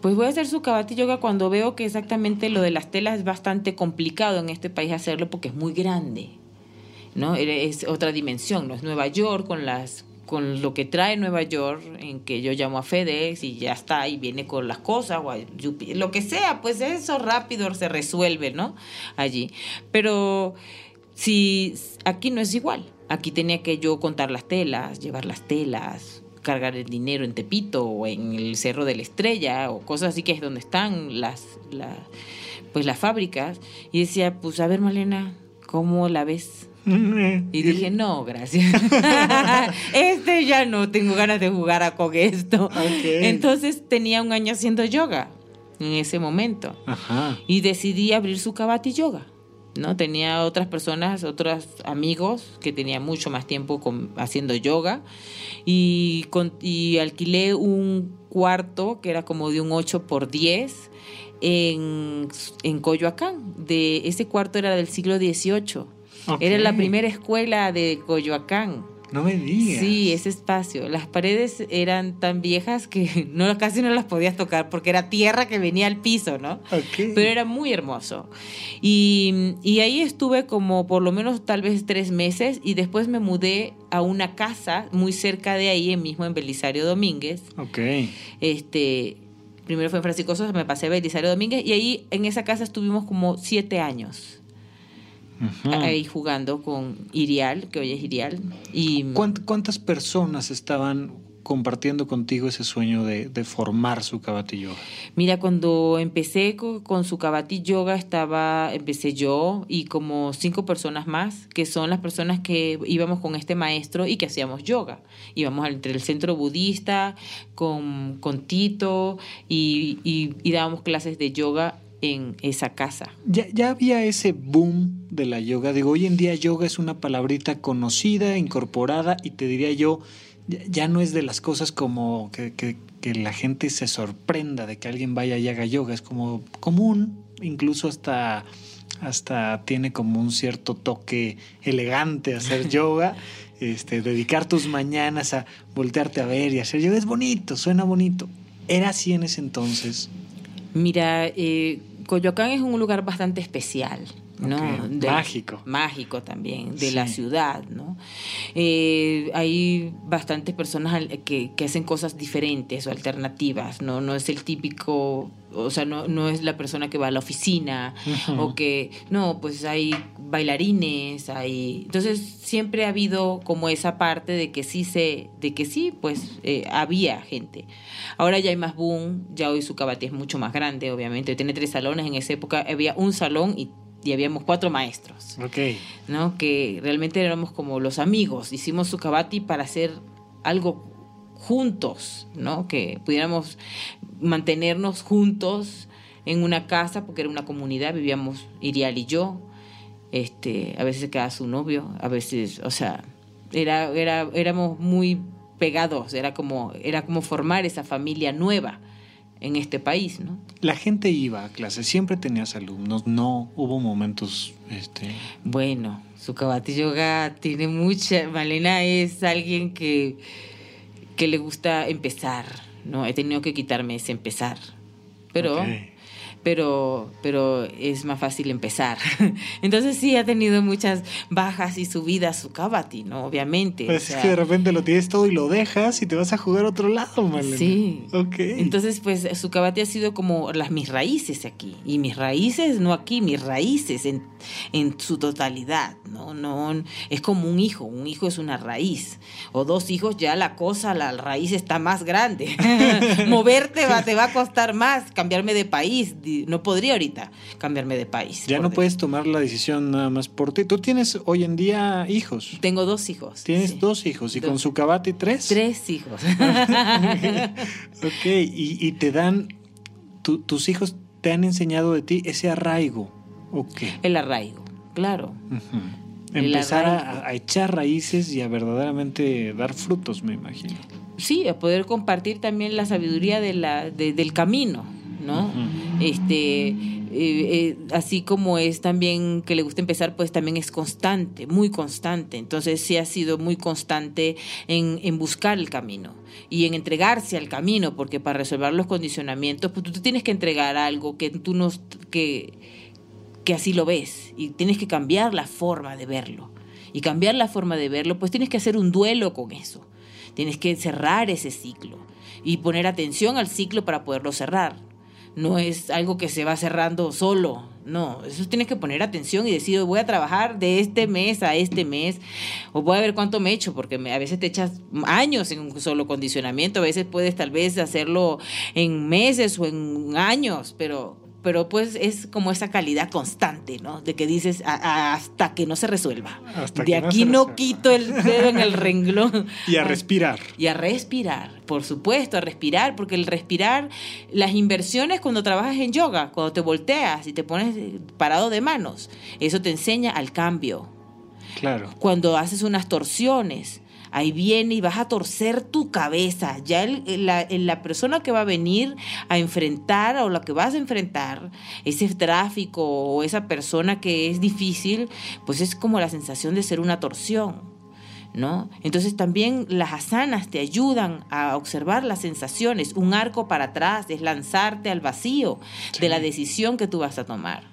Pues voy a hacer su kabati yoga cuando veo que exactamente lo de las telas es bastante complicado en este país hacerlo porque es muy grande. ¿no? Es otra dimensión, ¿no? Es Nueva York con las con lo que trae Nueva York, en que yo llamo a FedEx y ya está, y viene con las cosas, o a lo que sea, pues eso rápido se resuelve, ¿no? Allí. Pero si aquí no es igual, aquí tenía que yo contar las telas, llevar las telas, cargar el dinero en Tepito o en el Cerro de la Estrella o cosas así que es donde están las, las pues las fábricas y decía, pues a ver Malena, ¿cómo la ves? Y dije, no, gracias. este ya no tengo ganas de jugar a con esto. Okay. Entonces tenía un año haciendo yoga en ese momento. Ajá. Y decidí abrir su kabati yoga. ¿no? Tenía otras personas, otros amigos que tenían mucho más tiempo con, haciendo yoga. Y, con, y alquilé un cuarto que era como de un 8 por 10 en, en Coyoacán. De, ese cuarto era del siglo XVIII. Okay. Era la primera escuela de Coyoacán. No me digas. Sí, ese espacio. Las paredes eran tan viejas que no, casi no las podías tocar porque era tierra que venía al piso, ¿no? Okay. Pero era muy hermoso. Y, y, ahí estuve como por lo menos tal vez tres meses y después me mudé a una casa muy cerca de ahí, mismo en Belisario Domínguez. Ok. Este, primero fue en Francisco Sosa, me pasé a Belisario Domínguez y ahí en esa casa estuvimos como siete años. Uh -huh. ahí jugando con Irial, que hoy es Irial. Y, ¿Cuántas personas estaban compartiendo contigo ese sueño de, de formar su Kabati Yoga? Mira, cuando empecé con, con, su Kabati Yoga estaba, empecé yo y como cinco personas más, que son las personas que íbamos con este maestro y que hacíamos yoga. Íbamos entre el centro budista con, con Tito y, y, y dábamos clases de yoga en esa casa. Ya, ya, había ese boom de la yoga. Digo, hoy en día yoga es una palabrita conocida, incorporada y te diría yo, ya, ya no es de las cosas como que, que, que, la gente se sorprenda de que alguien vaya y haga yoga. Es como común, incluso hasta, hasta tiene como un cierto toque elegante hacer yoga. Este, dedicar tus mañanas a voltearte a ver y hacer yoga es bonito, suena bonito. ¿Era así en ese entonces? Mira, eh, Coyoacán es un lugar bastante especial. ¿No? mágico. Mágico también, de la ciudad, ¿no? Eh, hay bastantes personas que, que, hacen cosas diferentes o alternativas, ¿no? No es el típico o sea, no, no es la persona que va a la oficina o que, no, pues hay bailarines, hay... Entonces siempre ha habido como esa parte de que sí se, de que sí, pues eh, había gente. Ahora ya hay más boom, ya hoy su cabate es mucho más grande, obviamente, tiene tres salones, en esa época había un salón y y habíamos cuatro maestros. Ok. ¿No? Que realmente éramos como los amigos. Hicimos su cabati para hacer algo juntos, ¿no? Que pudiéramos mantenernos juntos en una casa, porque era una comunidad, vivíamos Irial y yo, este, a veces quedaba su novio, a veces, o sea, era, era, éramos muy pegados, era como, era como formar esa familia nueva en este país, ¿no? La gente iba a clase, siempre tenías alumnos, no hubo momentos, este... Bueno, su Kabati Yoga tiene mucha, Malena es alguien que que le gusta empezar, ¿no? He tenido que quitarme ese empezar. Pero pero, pero es más fácil empezar. Entonces sí ha tenido muchas bajas y subidas su Kabati, ¿no? Obviamente. Pues es que de repente lo tienes todo y lo dejas y te vas a jugar a otro lado, Marlene. Sí. Ok. Entonces, pues su Kabati ha sido como las mis raíces aquí. Y mis raíces, no aquí, mis raíces en, en su totalidad, ¿no? no Es como un hijo, un hijo es una raíz. O dos hijos, ya la cosa, la raíz está más grande. Moverte va, te va a costar más, cambiarme de país, no podría ahorita cambiarme de país. Ya no puedes tomar la decisión nada más por ti. Tú tienes hoy en día hijos. Tengo dos hijos. Tienes dos hijos y con su cabate tres. Tres hijos. ok, y, te dan, tus hijos te han enseñado de ti ese arraigo. Okay. El arraigo, claro. Empezar a, echar raíces y a verdaderamente dar frutos, me imagino. Sí, a poder compartir también la sabiduría de la, del camino ¿no? Este, eh, eh, así como es también que le gusta empezar, pues también es constante, muy constante. Entonces sí ha sido muy constante en, en buscar el camino y en entregarse al camino, porque para resolver los condicionamientos, pues tú tienes que entregar algo que tú no, que, que así lo ves y tienes que cambiar la forma de verlo. Y cambiar la forma de verlo, pues tienes que hacer un duelo con eso. Tienes que cerrar ese ciclo y poner atención al ciclo para poderlo cerrar no es algo que se va cerrando solo. No, eso tienes que poner atención y decir, voy a trabajar de este mes a este mes, o voy a ver cuánto me echo, porque a veces te echas años en un solo condicionamiento, a veces puedes tal vez hacerlo en meses o en años, pero pero pues es como esa calidad constante, ¿no? De que dices hasta que no se resuelva. de aquí no, quito el dedo en el renglón. Y a respirar. Y a respirar, por supuesto, a respirar, porque el respirar, las inversiones cuando trabajas en yoga, cuando te volteas y te pones parado de manos, eso te enseña al cambio. Claro. Cuando haces unas torsiones, ahí viene y vas a torcer tu cabeza. Ya la, la, persona que va a venir a enfrentar o la que vas a enfrentar, ese tráfico o esa persona que es difícil, pues es como la sensación de ser una torsión. ¿No? Entonces también las asanas te ayudan a observar las sensaciones. Un arco para atrás es lanzarte al vacío de la decisión que tú vas a tomar.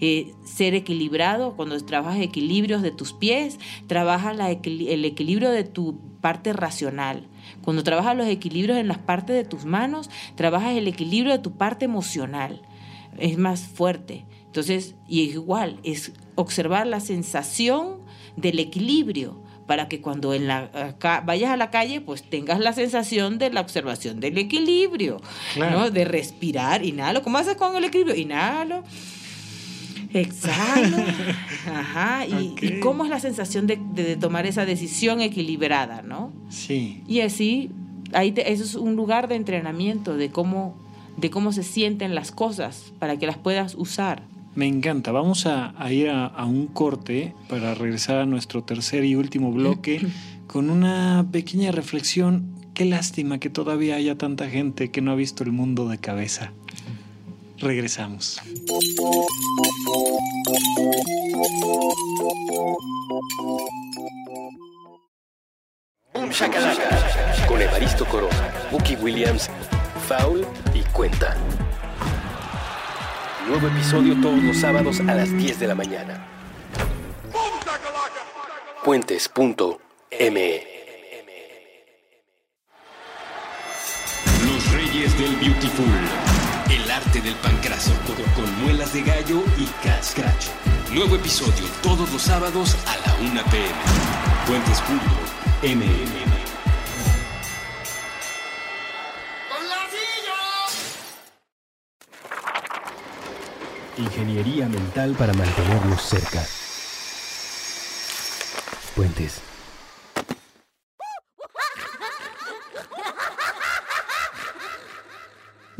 Eh, ser equilibrado, cuando trabajas equilibrios de tus pies, trabaja el equilibrio de tu parte racional. Cuando trabajas los equilibrios en las partes de tus manos, trabajas el equilibrio de tu parte emocional. Es más fuerte. Entonces, y igual, es observar la sensación del equilibrio para que cuando en la, vayas a la calle, pues tengas la sensación de la observación del equilibrio, ¿no? De respirar, inhalo. ¿Cómo haces con el equilibrio? Inhalo. Exhalo. Ajá. Y, cómo es la sensación de, tomar esa decisión equilibrada, ¿no? Sí. Y así, ahí eso es un lugar de entrenamiento de cómo, de cómo se sienten las cosas para que las puedas usar. Me encanta. Vamos a, ir a, un corte para regresar a nuestro tercer y último bloque con una pequeña reflexión. Qué lástima que todavía haya tanta gente que no ha visto el mundo de cabeza. Regresamos. Con Evaristo Corona, Bucky Williams, Foul y Cuenta. Nuevo episodio todos los sábados a las 10 de la mañana. Puentes.me Los Reyes del Beautiful. El arte del pancraso con muelas de gallo y cascracho. Nuevo episodio todos los sábados a la 1 pm. Puentes.me Ingeniería mental para mantenerlos cerca. Puentes.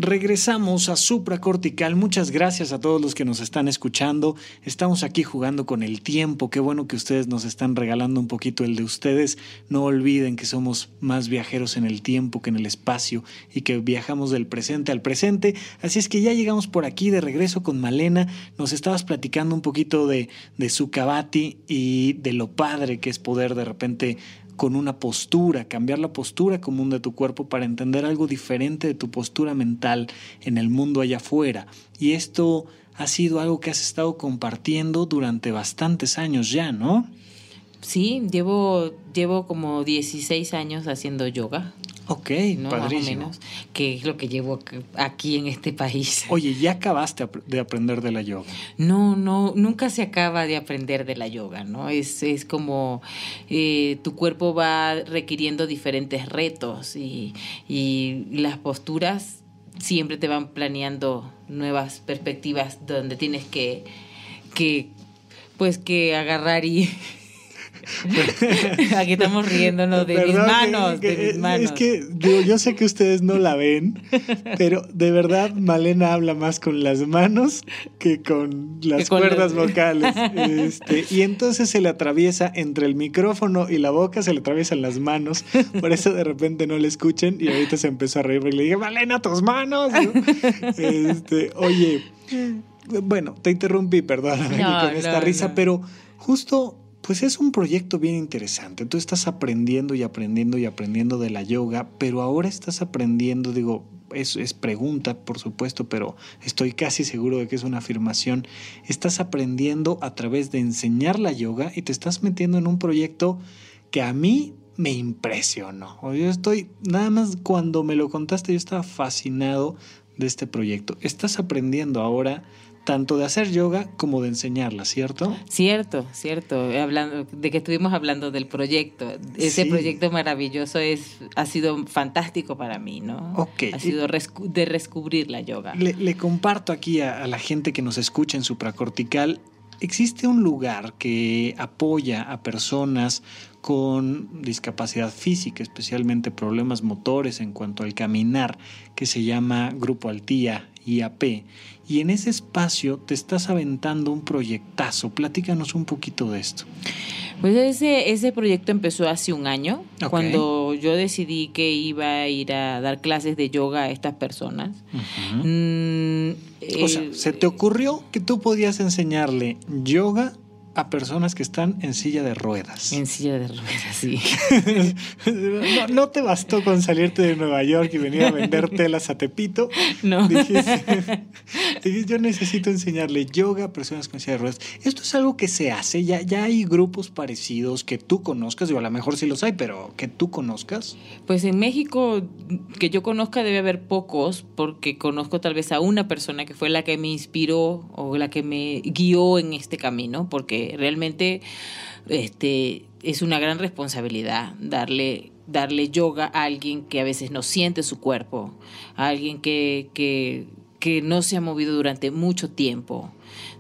Regresamos a Supracortical. Muchas gracias a todos los que nos están escuchando. Estamos aquí jugando con el tiempo. Qué bueno que ustedes nos están regalando un poquito el de ustedes. No olviden que somos más viajeros en el tiempo que en el espacio y que viajamos del presente al presente. Así es que ya llegamos por aquí de regreso con Malena. Nos estabas platicando un poquito de, de su cabati y de lo padre que es poder de repente con una postura, cambiar la postura común de tu cuerpo para entender algo diferente de tu postura mental en el mundo allá afuera. Y esto ha sido algo que has estado compartiendo durante bastantes años ya, ¿no? Sí, llevo, llevo como 16 años haciendo yoga. Ok, ¿no? padrísimo. Más o menos, que es lo que llevo aquí en este país. Oye, ¿ya acabaste de aprender de la yoga? No, no, nunca se acaba de aprender de la yoga, ¿no? Es, es como eh, tu cuerpo va requiriendo diferentes retos y, y las posturas siempre te van planeando nuevas perspectivas donde tienes que, que pues que agarrar y Aquí estamos riéndonos de mis manos, que, de mis manos. Es que digo, yo sé que ustedes no la ven, pero de verdad Malena habla más con las manos que con las Que con cuerdas los- vocales. Este, y entonces se le atraviesa entre el micrófono y la boca, se le atraviesan las manos. Por eso de repente no le escuchen y ahorita se empezó a reír porque le dije, Malena, tus manos. ¿no? Este, oye, bueno, te interrumpí, perdóname No, con esta no, risa, pero justo, pues es un proyecto bien interesante. Tú estás aprendiendo y aprendiendo y aprendiendo de la yoga, pero ahora estás aprendiendo, digo, es, es pregunta, por supuesto, pero estoy casi seguro de que es una afirmación. Estás aprendiendo a través de enseñar la yoga y te estás metiendo en un proyecto que a mí me impresionó. Yo estoy, nada más cuando me lo contaste, yo estaba fascinado de este proyecto. Estás aprendiendo ahora tanto de hacer yoga como de enseñarla, ¿cierto? Cierto, cierto. Hablando de que estuvimos hablando del proyecto. Ese Sí. proyecto maravilloso es ha sido fantástico para mí, ¿no? Ok. Ha sido de descubrir la yoga. Le, le comparto aquí a, a la gente que nos escucha en supracortical. Existe un lugar que apoya a personas con discapacidad física, especialmente problemas motores en cuanto al caminar, que se llama Grupo Altía IAP. Y en ese espacio te estás aventando un proyectazo. Platícanos un poquito de esto. Pues ese, ese proyecto empezó hace un año, cuando yo decidí que iba a ir a dar clases de yoga a estas personas. Mm, O sea, eh, ¿se te ocurrió que tú podías enseñarle yoga a personas que están en silla de ruedas? En silla de ruedas, sí. no, no te bastó con salirte de Nueva York y venir a vender telas a Tepito. No. Dijiste, dijiste, yo necesito enseñarle yoga a personas con silla de ruedas. Esto es algo que se hace, ya, ya hay grupos parecidos que tú conozcas, o a lo mejor sí los hay, pero que tú conozcas. Pues en México, que yo conozca, debe haber pocos, porque conozco tal vez a una persona que fue la que me inspiró o la que me guió en este camino, porque realmente este, es una gran responsabilidad darle, darle yoga a alguien que a veces no siente su cuerpo, a alguien que, que, que no se ha movido durante mucho tiempo.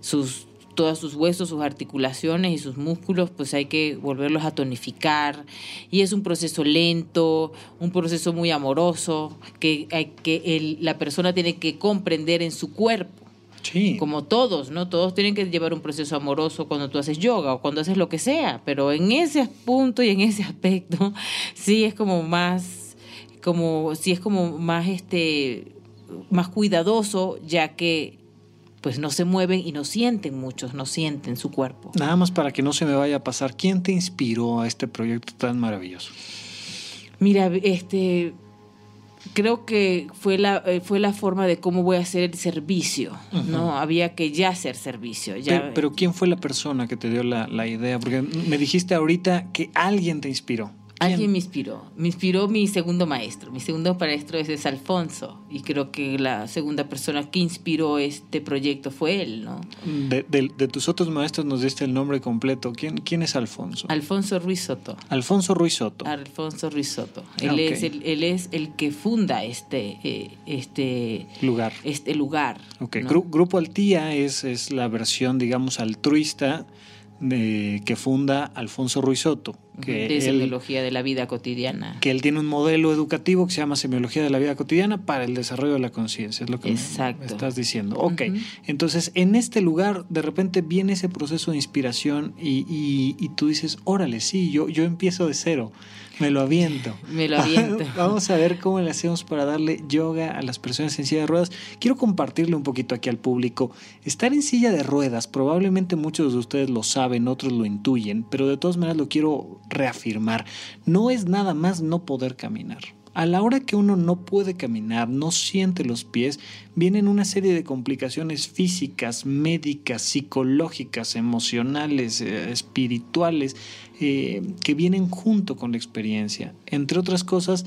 Sus, todos sus huesos, sus articulaciones y sus músculos, pues hay que volverlos a tonificar. Y es un proceso lento, un proceso muy amoroso, que, que el- la persona tiene que comprender en su cuerpo. Sí. Como todos, ¿no? Todos tienen que llevar un proceso amoroso cuando tú haces yoga o cuando haces lo que sea, pero en ese punto y en ese aspecto sí es como más, como, sí es como más este, más cuidadoso, ya que pues no se mueven y no sienten muchos, no sienten su cuerpo. Nada más para que no se me vaya a pasar, ¿quién te inspiró a este proyecto tan maravilloso? Mira, este, creo que fue la, eh, fue la forma de cómo voy a hacer el servicio, ¿no? Había que ya hacer servicio. Ya, pero, pero, ¿quién fue la persona que te dio la, la idea? Porque me dijiste ahorita que alguien te inspiró. Alguien me inspiró. Me inspiró mi segundo maestro. Mi segundo maestro es, Alfonso. Y creo que la segunda persona que inspiró este proyecto fue él, ¿no? De, tus otros maestros nos diste el nombre completo. ¿Quién, quién es Alfonso? Alfonso Ruiz Soto. Alfonso Ruiz Soto. Alfonso Ruiz Soto. Él, es, el, él es el que funda este, eh, este lugar. Este lugar. Okay. Grupo Altía es, es la versión, digamos, altruista que funda Alfonso Ruiz Soto. Que de semiología de la vida cotidiana. Que él tiene un modelo educativo que se llama semiología de la vida cotidiana para el desarrollo de la conciencia, es lo que estás diciendo. Ok, entonces en este lugar de repente viene ese proceso de inspiración y, y, tú dices, órale, sí, yo, yo empiezo de cero. Me lo aviento. Me lo aviento. Vamos a ver cómo le hacemos para darle yoga a las personas en silla de ruedas. Quiero compartirle un poquito aquí al público. Estar en silla de ruedas, probablemente muchos de ustedes lo saben, otros lo intuyen, pero de todas maneras lo quiero reafirmar. No es nada más no poder caminar. A la hora que uno no puede caminar, no siente los pies, vienen una serie de complicaciones físicas, médicas, psicológicas, emocionales, eh, espirituales, eh, que vienen junto con la experiencia. Entre otras cosas,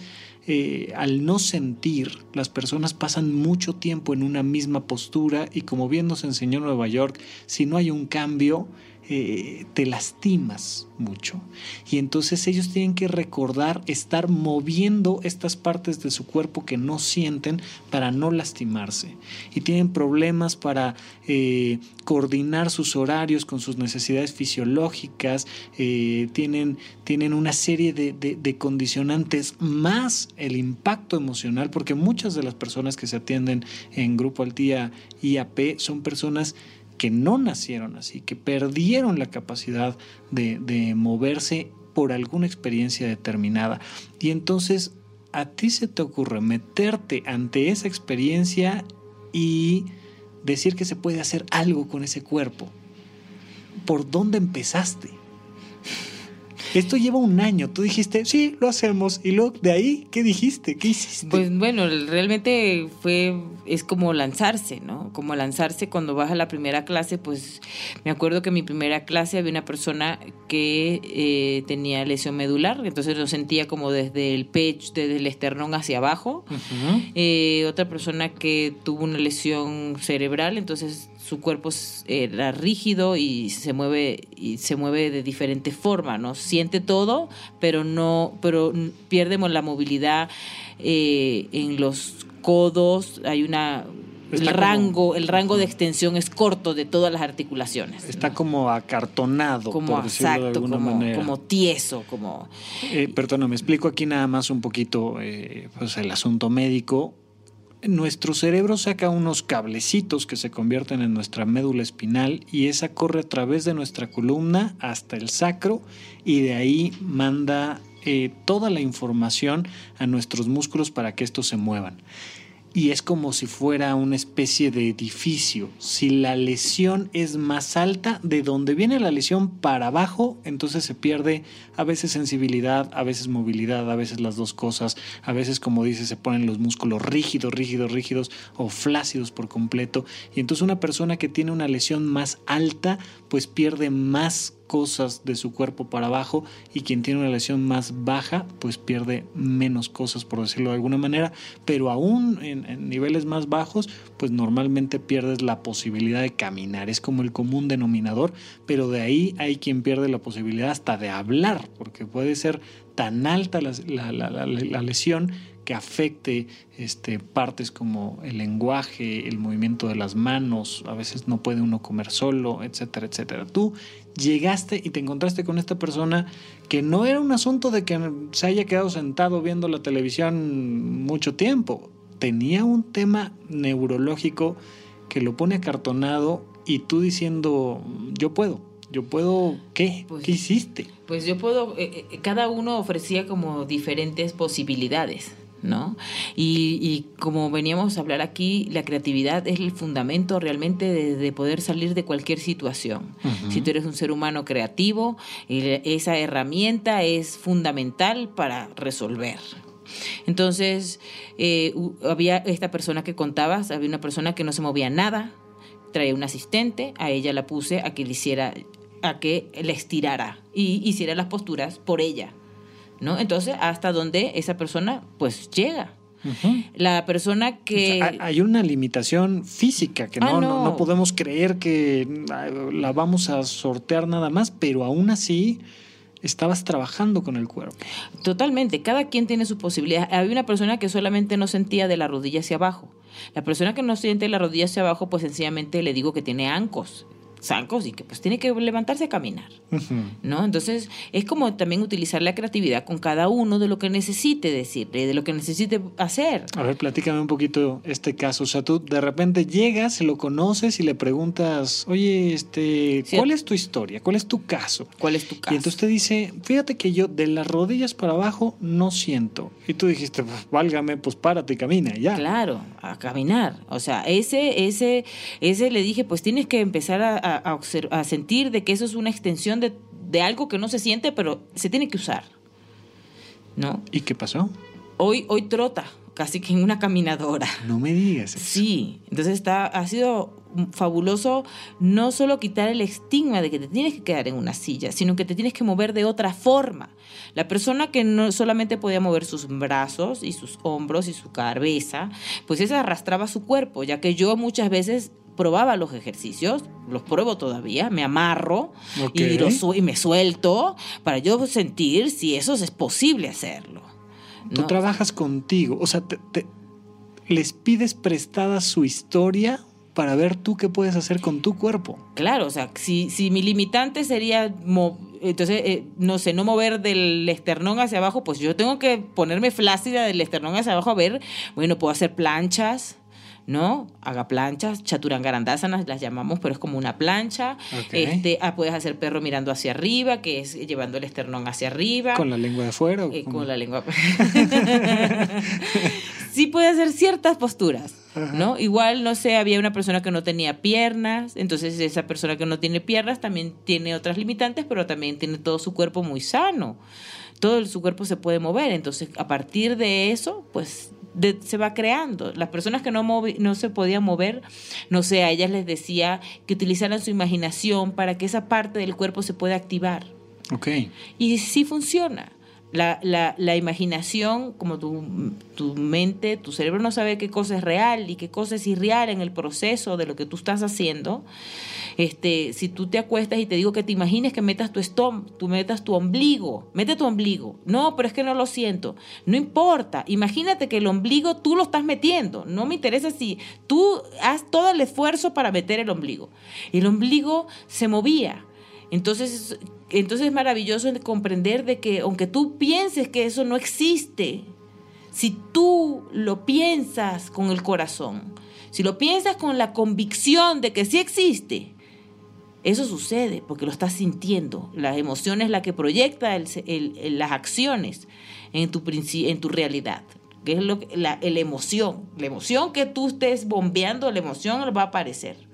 eh, al no sentir, las personas pasan mucho tiempo en una misma postura y como bien nos enseñó Nueva York, si no hay un cambio, eh, te lastimas mucho. Y entonces ellos tienen que recordar estar moviendo estas partes de su cuerpo que no sienten para no lastimarse. Y tienen problemas para eh, coordinar sus horarios con sus necesidades fisiológicas, eh, tienen, tienen una serie de, de condicionantes más el impacto emocional, porque muchas de las personas que se atienden en Grupo Altía IAP son personas que no nacieron así, que perdieron la capacidad de, moverse por alguna experiencia determinada. Y entonces a ti se te ocurre meterte ante esa experiencia y decir que se puede hacer algo con ese cuerpo. ¿Por dónde empezaste? Esto lleva un año. Tú dijiste, sí, lo hacemos. Y luego de ahí, ¿qué dijiste? ¿Qué hiciste? Pues bueno, realmente fue, es como lanzarse, ¿no? Como lanzarse cuando vas a la primera clase, pues me acuerdo que en mi primera clase había una persona que eh, tenía lesión medular, entonces lo sentía como desde el pecho, desde el esternón hacia abajo. Eh, otra persona que tuvo una lesión cerebral, entonces su cuerpo era rígido y se mueve y se mueve de diferente forma, ¿no? Siente todo, pero no, pero pierdemos la movilidad eh, en los codos. Hay una el rango, el rango de extensión es corto de todas las articulaciones. Está como acartonado, como por decirlo de alguna como, manera. como tieso, como. Eh, perdona, me explico aquí nada más un poquito eh, pues el asunto médico nuestro cerebro saca unos cablecitos que se convierten en nuestra médula espinal y esa corre a través de nuestra columna hasta el sacro y de ahí manda eh, toda la información a nuestros músculos para que estos se muevan y es como si fuera una especie de edificio. Si la lesión es más alta, de donde viene la lesión para abajo, entonces se pierde a veces sensibilidad, a veces movilidad, a veces las dos cosas, a veces como dice se ponen los músculos rígidos, rígidos, rígidos o flácidos por completo. Y entonces una persona que tiene una lesión más alta, pues pierde más cosas de su cuerpo para abajo y quien tiene una lesión más baja pues pierde menos cosas por decirlo de alguna manera. Pero aún en, niveles más bajos pues normalmente pierdes la posibilidad de caminar. Es como el común denominador pero de ahí hay quien pierde la posibilidad hasta de hablar porque puede ser tan alta la, la lesión que afecte este, partes como el lenguaje, el movimiento de las manos, a veces no puede uno comer solo, etcétera, etcétera. Tú llegaste y te encontraste con esta persona que no era un asunto de que se haya quedado sentado viendo la televisión mucho tiempo, tenía un tema neurológico que lo pone acartonado y tú diciendo, yo puedo, yo puedo, ¿qué? Pues ¿Qué hiciste? Pues yo puedo, eh, eh, cada uno ofrecía como diferentes posibilidades. ¿No? Y, como veníamos a hablar aquí, la creatividad es el fundamento realmente de, poder salir de cualquier situación. Si tú eres un ser humano creativo, esa herramienta es fundamental para resolver. Entonces, eh, había esta persona que contabas, había una persona que no se movía nada, traía un asistente, a ella la puse a que le hiciera, a que le estirara y hiciera las posturas por ella. ¿No? Entonces, hasta donde esa persona pues llega. La persona que... hay una limitación física que ah, no, no. podemos creer que la vamos a sortear nada más, pero aún así estabas trabajando con el cuerpo. Totalmente, cada quien tiene su posibilidad. Había una persona que solamente no sentía de la rodilla hacia abajo. La persona que no siente de la rodilla hacia abajo, pues sencillamente le digo que tiene ancos zancos y que pues tiene que levantarse a caminar, ¿no? Entonces es como también utilizar la creatividad con cada uno de lo que necesite decir, de lo que necesite hacer. A ver, platícame un poquito este caso, o sea, tú de repente llegas, lo conoces y le preguntas, oye, este, ¿cuál es tu historia? ¿Cuál es tu caso? ¿Cuál es tu caso? Y entonces te dice, fíjate que yo de las rodillas para abajo no siento. Y tú dijiste, pues, válgame, pues párate y camina, ya. Claro, a caminar. O sea, ese, ese, ese le dije, pues tienes que empezar a a, sentir de que eso es una extensión de, de, algo que no se siente, pero se tiene que usar. ¿No? ¿Y qué pasó? Hoy, hoy trota, casi que en una caminadora. No me digas. Sí, entonces está, ha sido fabuloso no solo quitar el estigma de que te tienes que quedar en una silla, sino que te tienes que mover de otra forma. La persona que no solamente podía mover sus brazos y sus hombros y su cabeza, pues esa arrastraba su cuerpo, ya que yo muchas veces probaba los ejercicios, los pruebo todavía, me amarro y, y, me suelto para yo sentir si eso es posible hacerlo. Tú trabajas contigo, o sea, te, les pides prestada su historia para ver tú qué puedes hacer con tu cuerpo. Claro, o sea, si, si mi limitante sería, entonces, eh, no sé, no mover del esternón hacia abajo, pues yo tengo que ponerme flácida del esternón hacia abajo a ver, bueno, puedo hacer planchas, ¿no? Haga planchas, chaturangarandásanas las llamamos, pero es como una plancha. Este, ah, puedes hacer perro mirando hacia arriba, que es llevando el esternón hacia arriba. ¿Con la lengua de fuera? Eh, con la lengua. sí puede hacer ciertas posturas, ¿no? Igual, no sé, había una persona que no tenía piernas, entonces esa persona que no tiene piernas también tiene otras limitantes, pero también tiene todo su cuerpo muy sano. Todo su cuerpo se puede mover, entonces a partir de eso, pues se va creando. Las personas que no, no se podían mover, no sé, a ellas les decía que utilizaran su imaginación para que esa parte del cuerpo se pueda activar. Ok. Y sí funciona. La, la, imaginación, como tu, tu, mente, tu cerebro no sabe qué cosa es real y qué cosa es irreal en el proceso de lo que tú estás haciendo, este, si tú te acuestas y te digo que te imagines que metas tu estómago, tú metas tu ombligo, mete tu ombligo. No, pero es que no lo siento. No importa. Imagínate que el ombligo tú lo estás metiendo. No me interesa si tú haz todo el esfuerzo para meter el ombligo. El ombligo se movía. Entonces, entonces es maravilloso comprender de que aunque tú pienses que eso no existe, si tú lo piensas con el corazón, si lo piensas con la convicción de que sí existe, eso sucede porque lo estás sintiendo. La emoción es la que proyecta las acciones en tu, en tu realidad. Que es lo, la, la emoción. La emoción que tú estés bombeando, la emoción va a aparecer.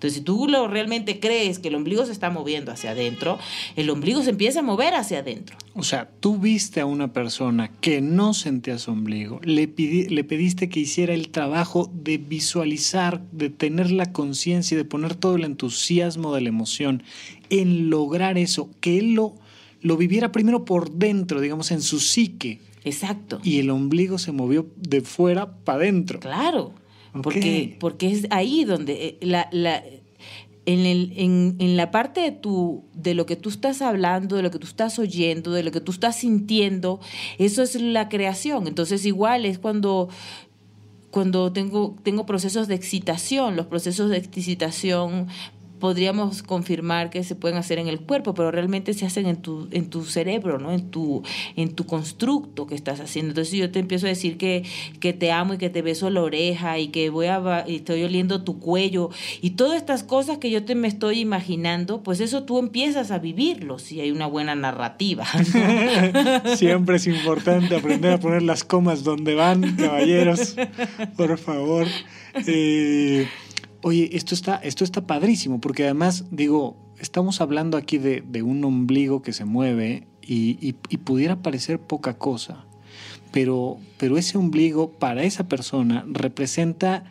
Entonces, si tú lo realmente crees que el ombligo se está moviendo hacia adentro, el ombligo se empieza a mover hacia adentro. O sea, tú viste a una persona que no sentía su ombligo, le, le pediste que hiciera el trabajo de visualizar, de tener la conciencia y de poner todo el entusiasmo de la emoción en lograr eso, que él lo, lo viviera primero por dentro, digamos, en su psique. Exacto. Y el ombligo se movió de fuera para adentro. Claro. Porque, porque es ahí donde eh, la, la, en, el, en, en, la parte de, tu, de lo que tú estás hablando, de lo que tú estás oyendo, de lo que tú estás sintiendo, eso es la creación. Entonces igual es cuando cuando tengo, tengo procesos de excitación, los procesos de excitación podríamos confirmar que se pueden hacer en el cuerpo, pero realmente se hacen en tu, en tu cerebro, ¿no? En tu, en tu constructo que estás haciendo. Entonces yo te empiezo a decir que, que te amo y que te beso la oreja y que voy a y estoy oliendo tu cuello y todas estas cosas que yo te me estoy imaginando, pues eso tú empiezas a vivirlo si hay una buena narrativa. Siempre es importante aprender a poner las comas donde van, caballeros. Por favor. Eh, Oye, esto está, esto está padrísimo, porque además, digo, estamos hablando aquí de, un ombligo que se mueve y, pudiera parecer poca cosa. pero, pero ese ombligo para esa persona representa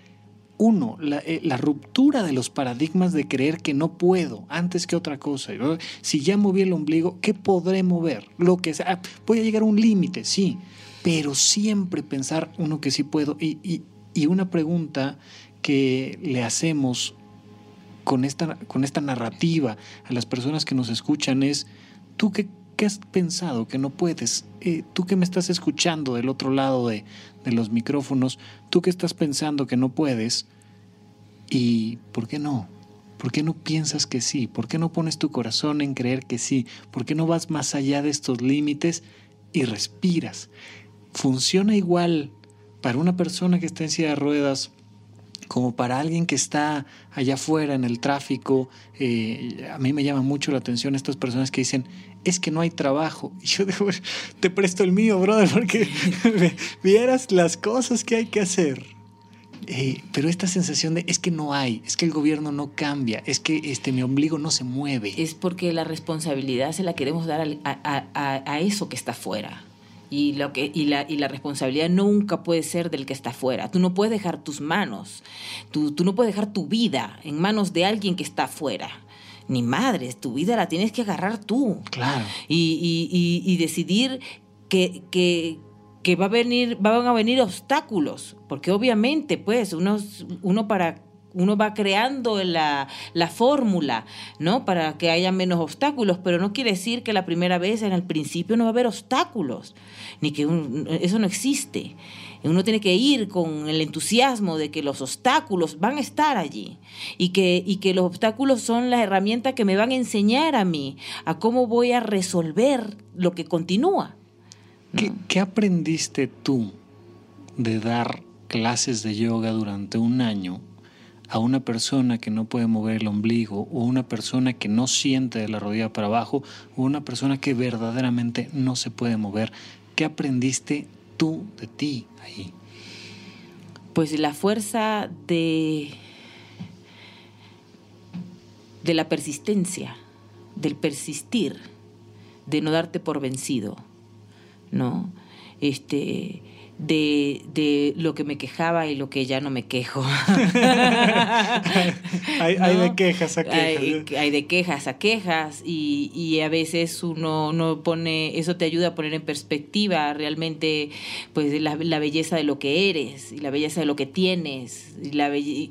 uno, la, eh, ruptura de los paradigmas de creer que no puedo antes que otra cosa. Si ya moví el ombligo, ¿qué podré mover? Lo que sea. Ah, voy a llegar a un límite, sí, pero siempre pensar uno que sí puedo. Y, y, y, una pregunta que le hacemos con esta, con esta narrativa a las personas que nos escuchan es, ¿tú qué, qué has pensado que no puedes? Eh, tú que me estás escuchando del otro lado de, de los micrófonos, tú que estás pensando que no puedes, ¿y por qué no? ¿Por qué no piensas que sí? ¿Por qué no pones tu corazón en creer que sí? ¿Por qué no vas más allá de estos límites y respiras? Funciona igual para una persona que está en silla de ruedas como para alguien que está allá afuera en el tráfico. Eh, a mí me llama mucho la atención estas personas que dicen, es que no hay trabajo. Y yo digo, te presto el mío, brother, porque vieras las cosas que hay que hacer. Eh, pero esta sensación de es que no hay, es que el gobierno no cambia, es que este, mi ombligo no se mueve. Es porque la responsabilidad se la queremos dar a, a, eso que está afuera. Y, lo que, y, la, y la responsabilidad nunca puede ser del que está afuera. Tú no puedes dejar tus manos, tú, tú no puedes dejar tu vida en manos de alguien que está afuera ni madres, tu vida la tienes que agarrar tú. Claro. Y, y, y, decidir que, que, que, va a venir, van a venir obstáculos, porque obviamente, pues, uno para uno va creando la, la fórmula, ¿no? Para que haya menos obstáculos, pero no quiere decir que la primera vez, en el principio, no va a haber obstáculos, ni que eso no existe. Uno tiene que ir con el entusiasmo de que los obstáculos van a estar allí y que, y que los obstáculos son la herramienta que me van a enseñar a mí a cómo voy a resolver lo que continúa. ¿Qué, ¿Qué aprendiste tú de dar clases de yoga durante un año a una persona que no puede mover el ombligo o una persona que no siente de la rodilla para abajo o una persona que verdaderamente no se puede mover. ¿Qué aprendiste tú de ti ahí? Pues la fuerza de, de la persistencia, del persistir, de no darte por vencido, ¿no? Este, de, de, lo que me quejaba y lo que ya no me quejo. hay, hay, de quejas a quejas. Hay, hay de quejas a quejas y, y, a veces uno no pone, eso te ayuda a poner en perspectiva realmente pues la, la belleza de lo que eres y la belleza de lo que tienes y, la y,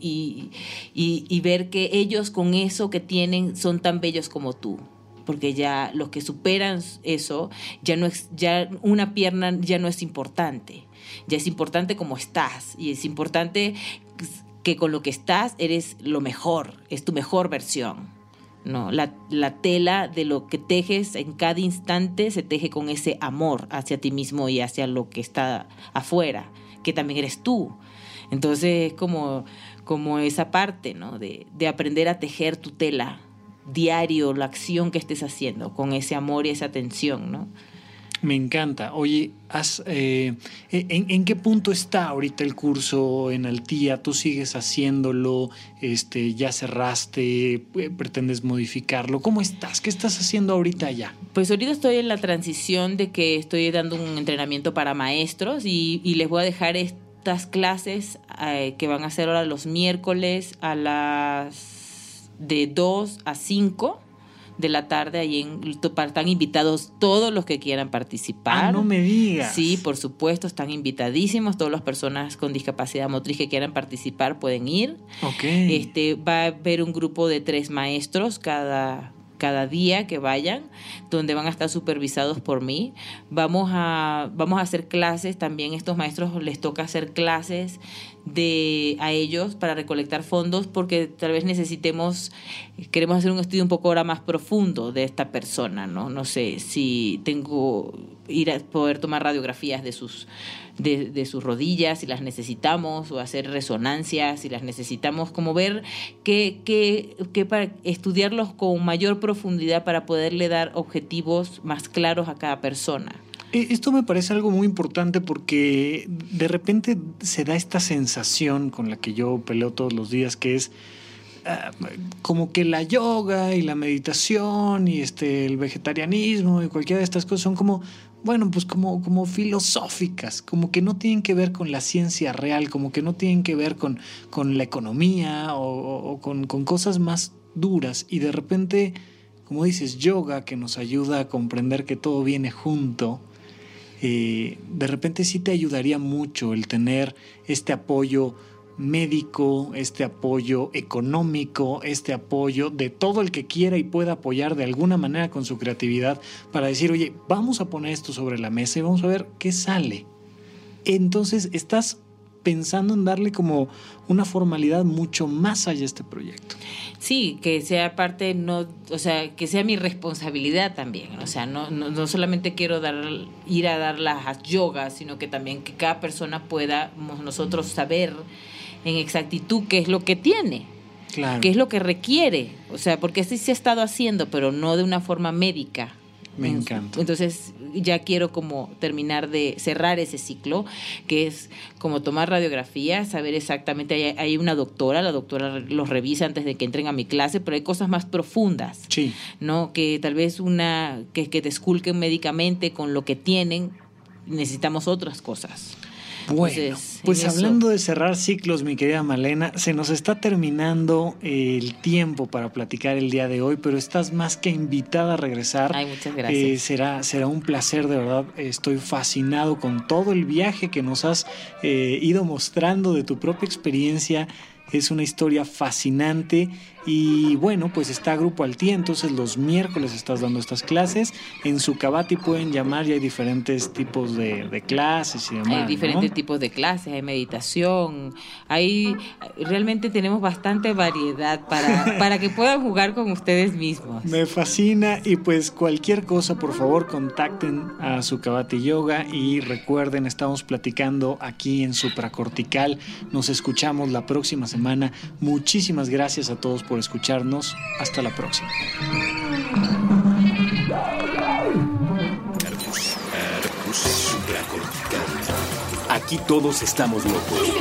y, y ver que ellos con eso que tienen son tan bellos como tú porque ya los que superan eso, ya no es, ya una pierna ya no es importante ya es importante cómo estás y es importante que con lo que estás eres lo mejor, es tu mejor versión. No, la, la, tela de lo que tejes en cada instante se teje con ese amor hacia ti mismo y hacia lo que está afuera, que también eres tú. Entonces es como, como esa parte, ¿no? De, de aprender a tejer tu tela diario, la acción que estés haciendo, con ese amor y esa atención, ¿no? Me encanta. Oye, has, eh, ¿en, ¿en, qué punto está ahorita el curso en Altía? ¿Tú sigues haciéndolo? Este, ¿Ya cerraste? Eh, ¿Pretendes modificarlo? ¿Cómo estás? ¿Qué estás haciendo ahorita ya? Pues ahorita estoy en la transición de que estoy dando un entrenamiento para maestros y, y les voy a dejar estas clases eh, que van a ser ahora los miércoles a las de 2 a 5 de la tarde ahí en están invitados todos los que quieran participar. Ah, no me digas. Sí, por supuesto, están invitadísimos. Todas las personas con discapacidad motriz que quieran participar pueden ir. Ok. Este, va a haber un grupo de tres maestros cada cada día que vayan, donde van a estar supervisados por mí. Vamos a, vamos a hacer clases, también estos maestros les toca hacer clases de a ellos para recolectar fondos porque tal vez necesitemos queremos hacer un estudio un poco ahora más profundo de esta persona no no sé si tengo ir a poder tomar radiografías de sus de, sus rodillas si las necesitamos o hacer resonancias si las necesitamos como ver que, que, que para estudiarlos con mayor profundidad para poderle dar objetivos más claros a cada persona. Eh, esto me parece algo muy importante porque de repente se da esta sensación con la que yo peleo todos los días, que es uh, como que la yoga y la meditación y este, el vegetarianismo y cualquiera de estas cosas son como bueno, pues como, como filosóficas, como que no tienen que ver con la ciencia real, como que no tienen que ver con, con la economía o, con, con cosas más duras. Y de repente, como dices, yoga que nos ayuda a comprender que todo viene junto, eh, de repente sí te ayudaría mucho el tener este apoyo médico, este apoyo económico, este apoyo de todo el que quiera y pueda apoyar de alguna manera con su creatividad para decir, oye, vamos a poner esto sobre la mesa y vamos a ver qué sale. Entonces estás pensando en darle como una formalidad mucho más allá a este proyecto. Sí, que sea parte, no, o sea, que sea mi responsabilidad también. O sea, no, no, solamente quiero dar, ir a dar las yogas, sino que también que cada persona pueda nosotros saber en exactitud qué es lo que tiene, qué es lo que requiere. O sea, porque sí se ha estado haciendo, pero no de una forma médica. Me encanta. Entonces ya quiero como terminar de cerrar ese ciclo, que es como tomar radiografía, saber exactamente, hay, una doctora, la doctora los revisa antes de que entren a mi clase, pero hay cosas más profundas, sí. ¿no? Que tal vez una, que, que te esculquen médicamente con lo que tienen, necesitamos otras cosas. Bueno, pues hablando de cerrar ciclos, mi querida Malena, se nos está terminando el tiempo para platicar el día de hoy, pero estás más que invitada a regresar. Ay, muchas gracias. Eh, será, será un placer, de verdad. Estoy fascinado con todo el viaje que nos has eh, ido mostrando de tu propia experiencia. Es una historia fascinante y bueno, pues está Grupo Altía, entonces los miércoles estás dando estas clases. En su Cabati pueden llamar y hay diferentes tipos de, clases y demás. Hay diferentes tipos de clases, hay meditación, hay realmente tenemos bastante variedad para, para que puedan jugar con ustedes mismos. Me fascina y pues cualquier cosa, por favor, contacten a su Cabati Yoga y recuerden, estamos platicando aquí en Supracortical. Nos escuchamos la próxima semana. Muchísimas gracias a todos por escucharnos. Hasta la próxima. Aquí todos estamos locos.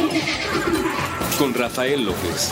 Con Rafael López.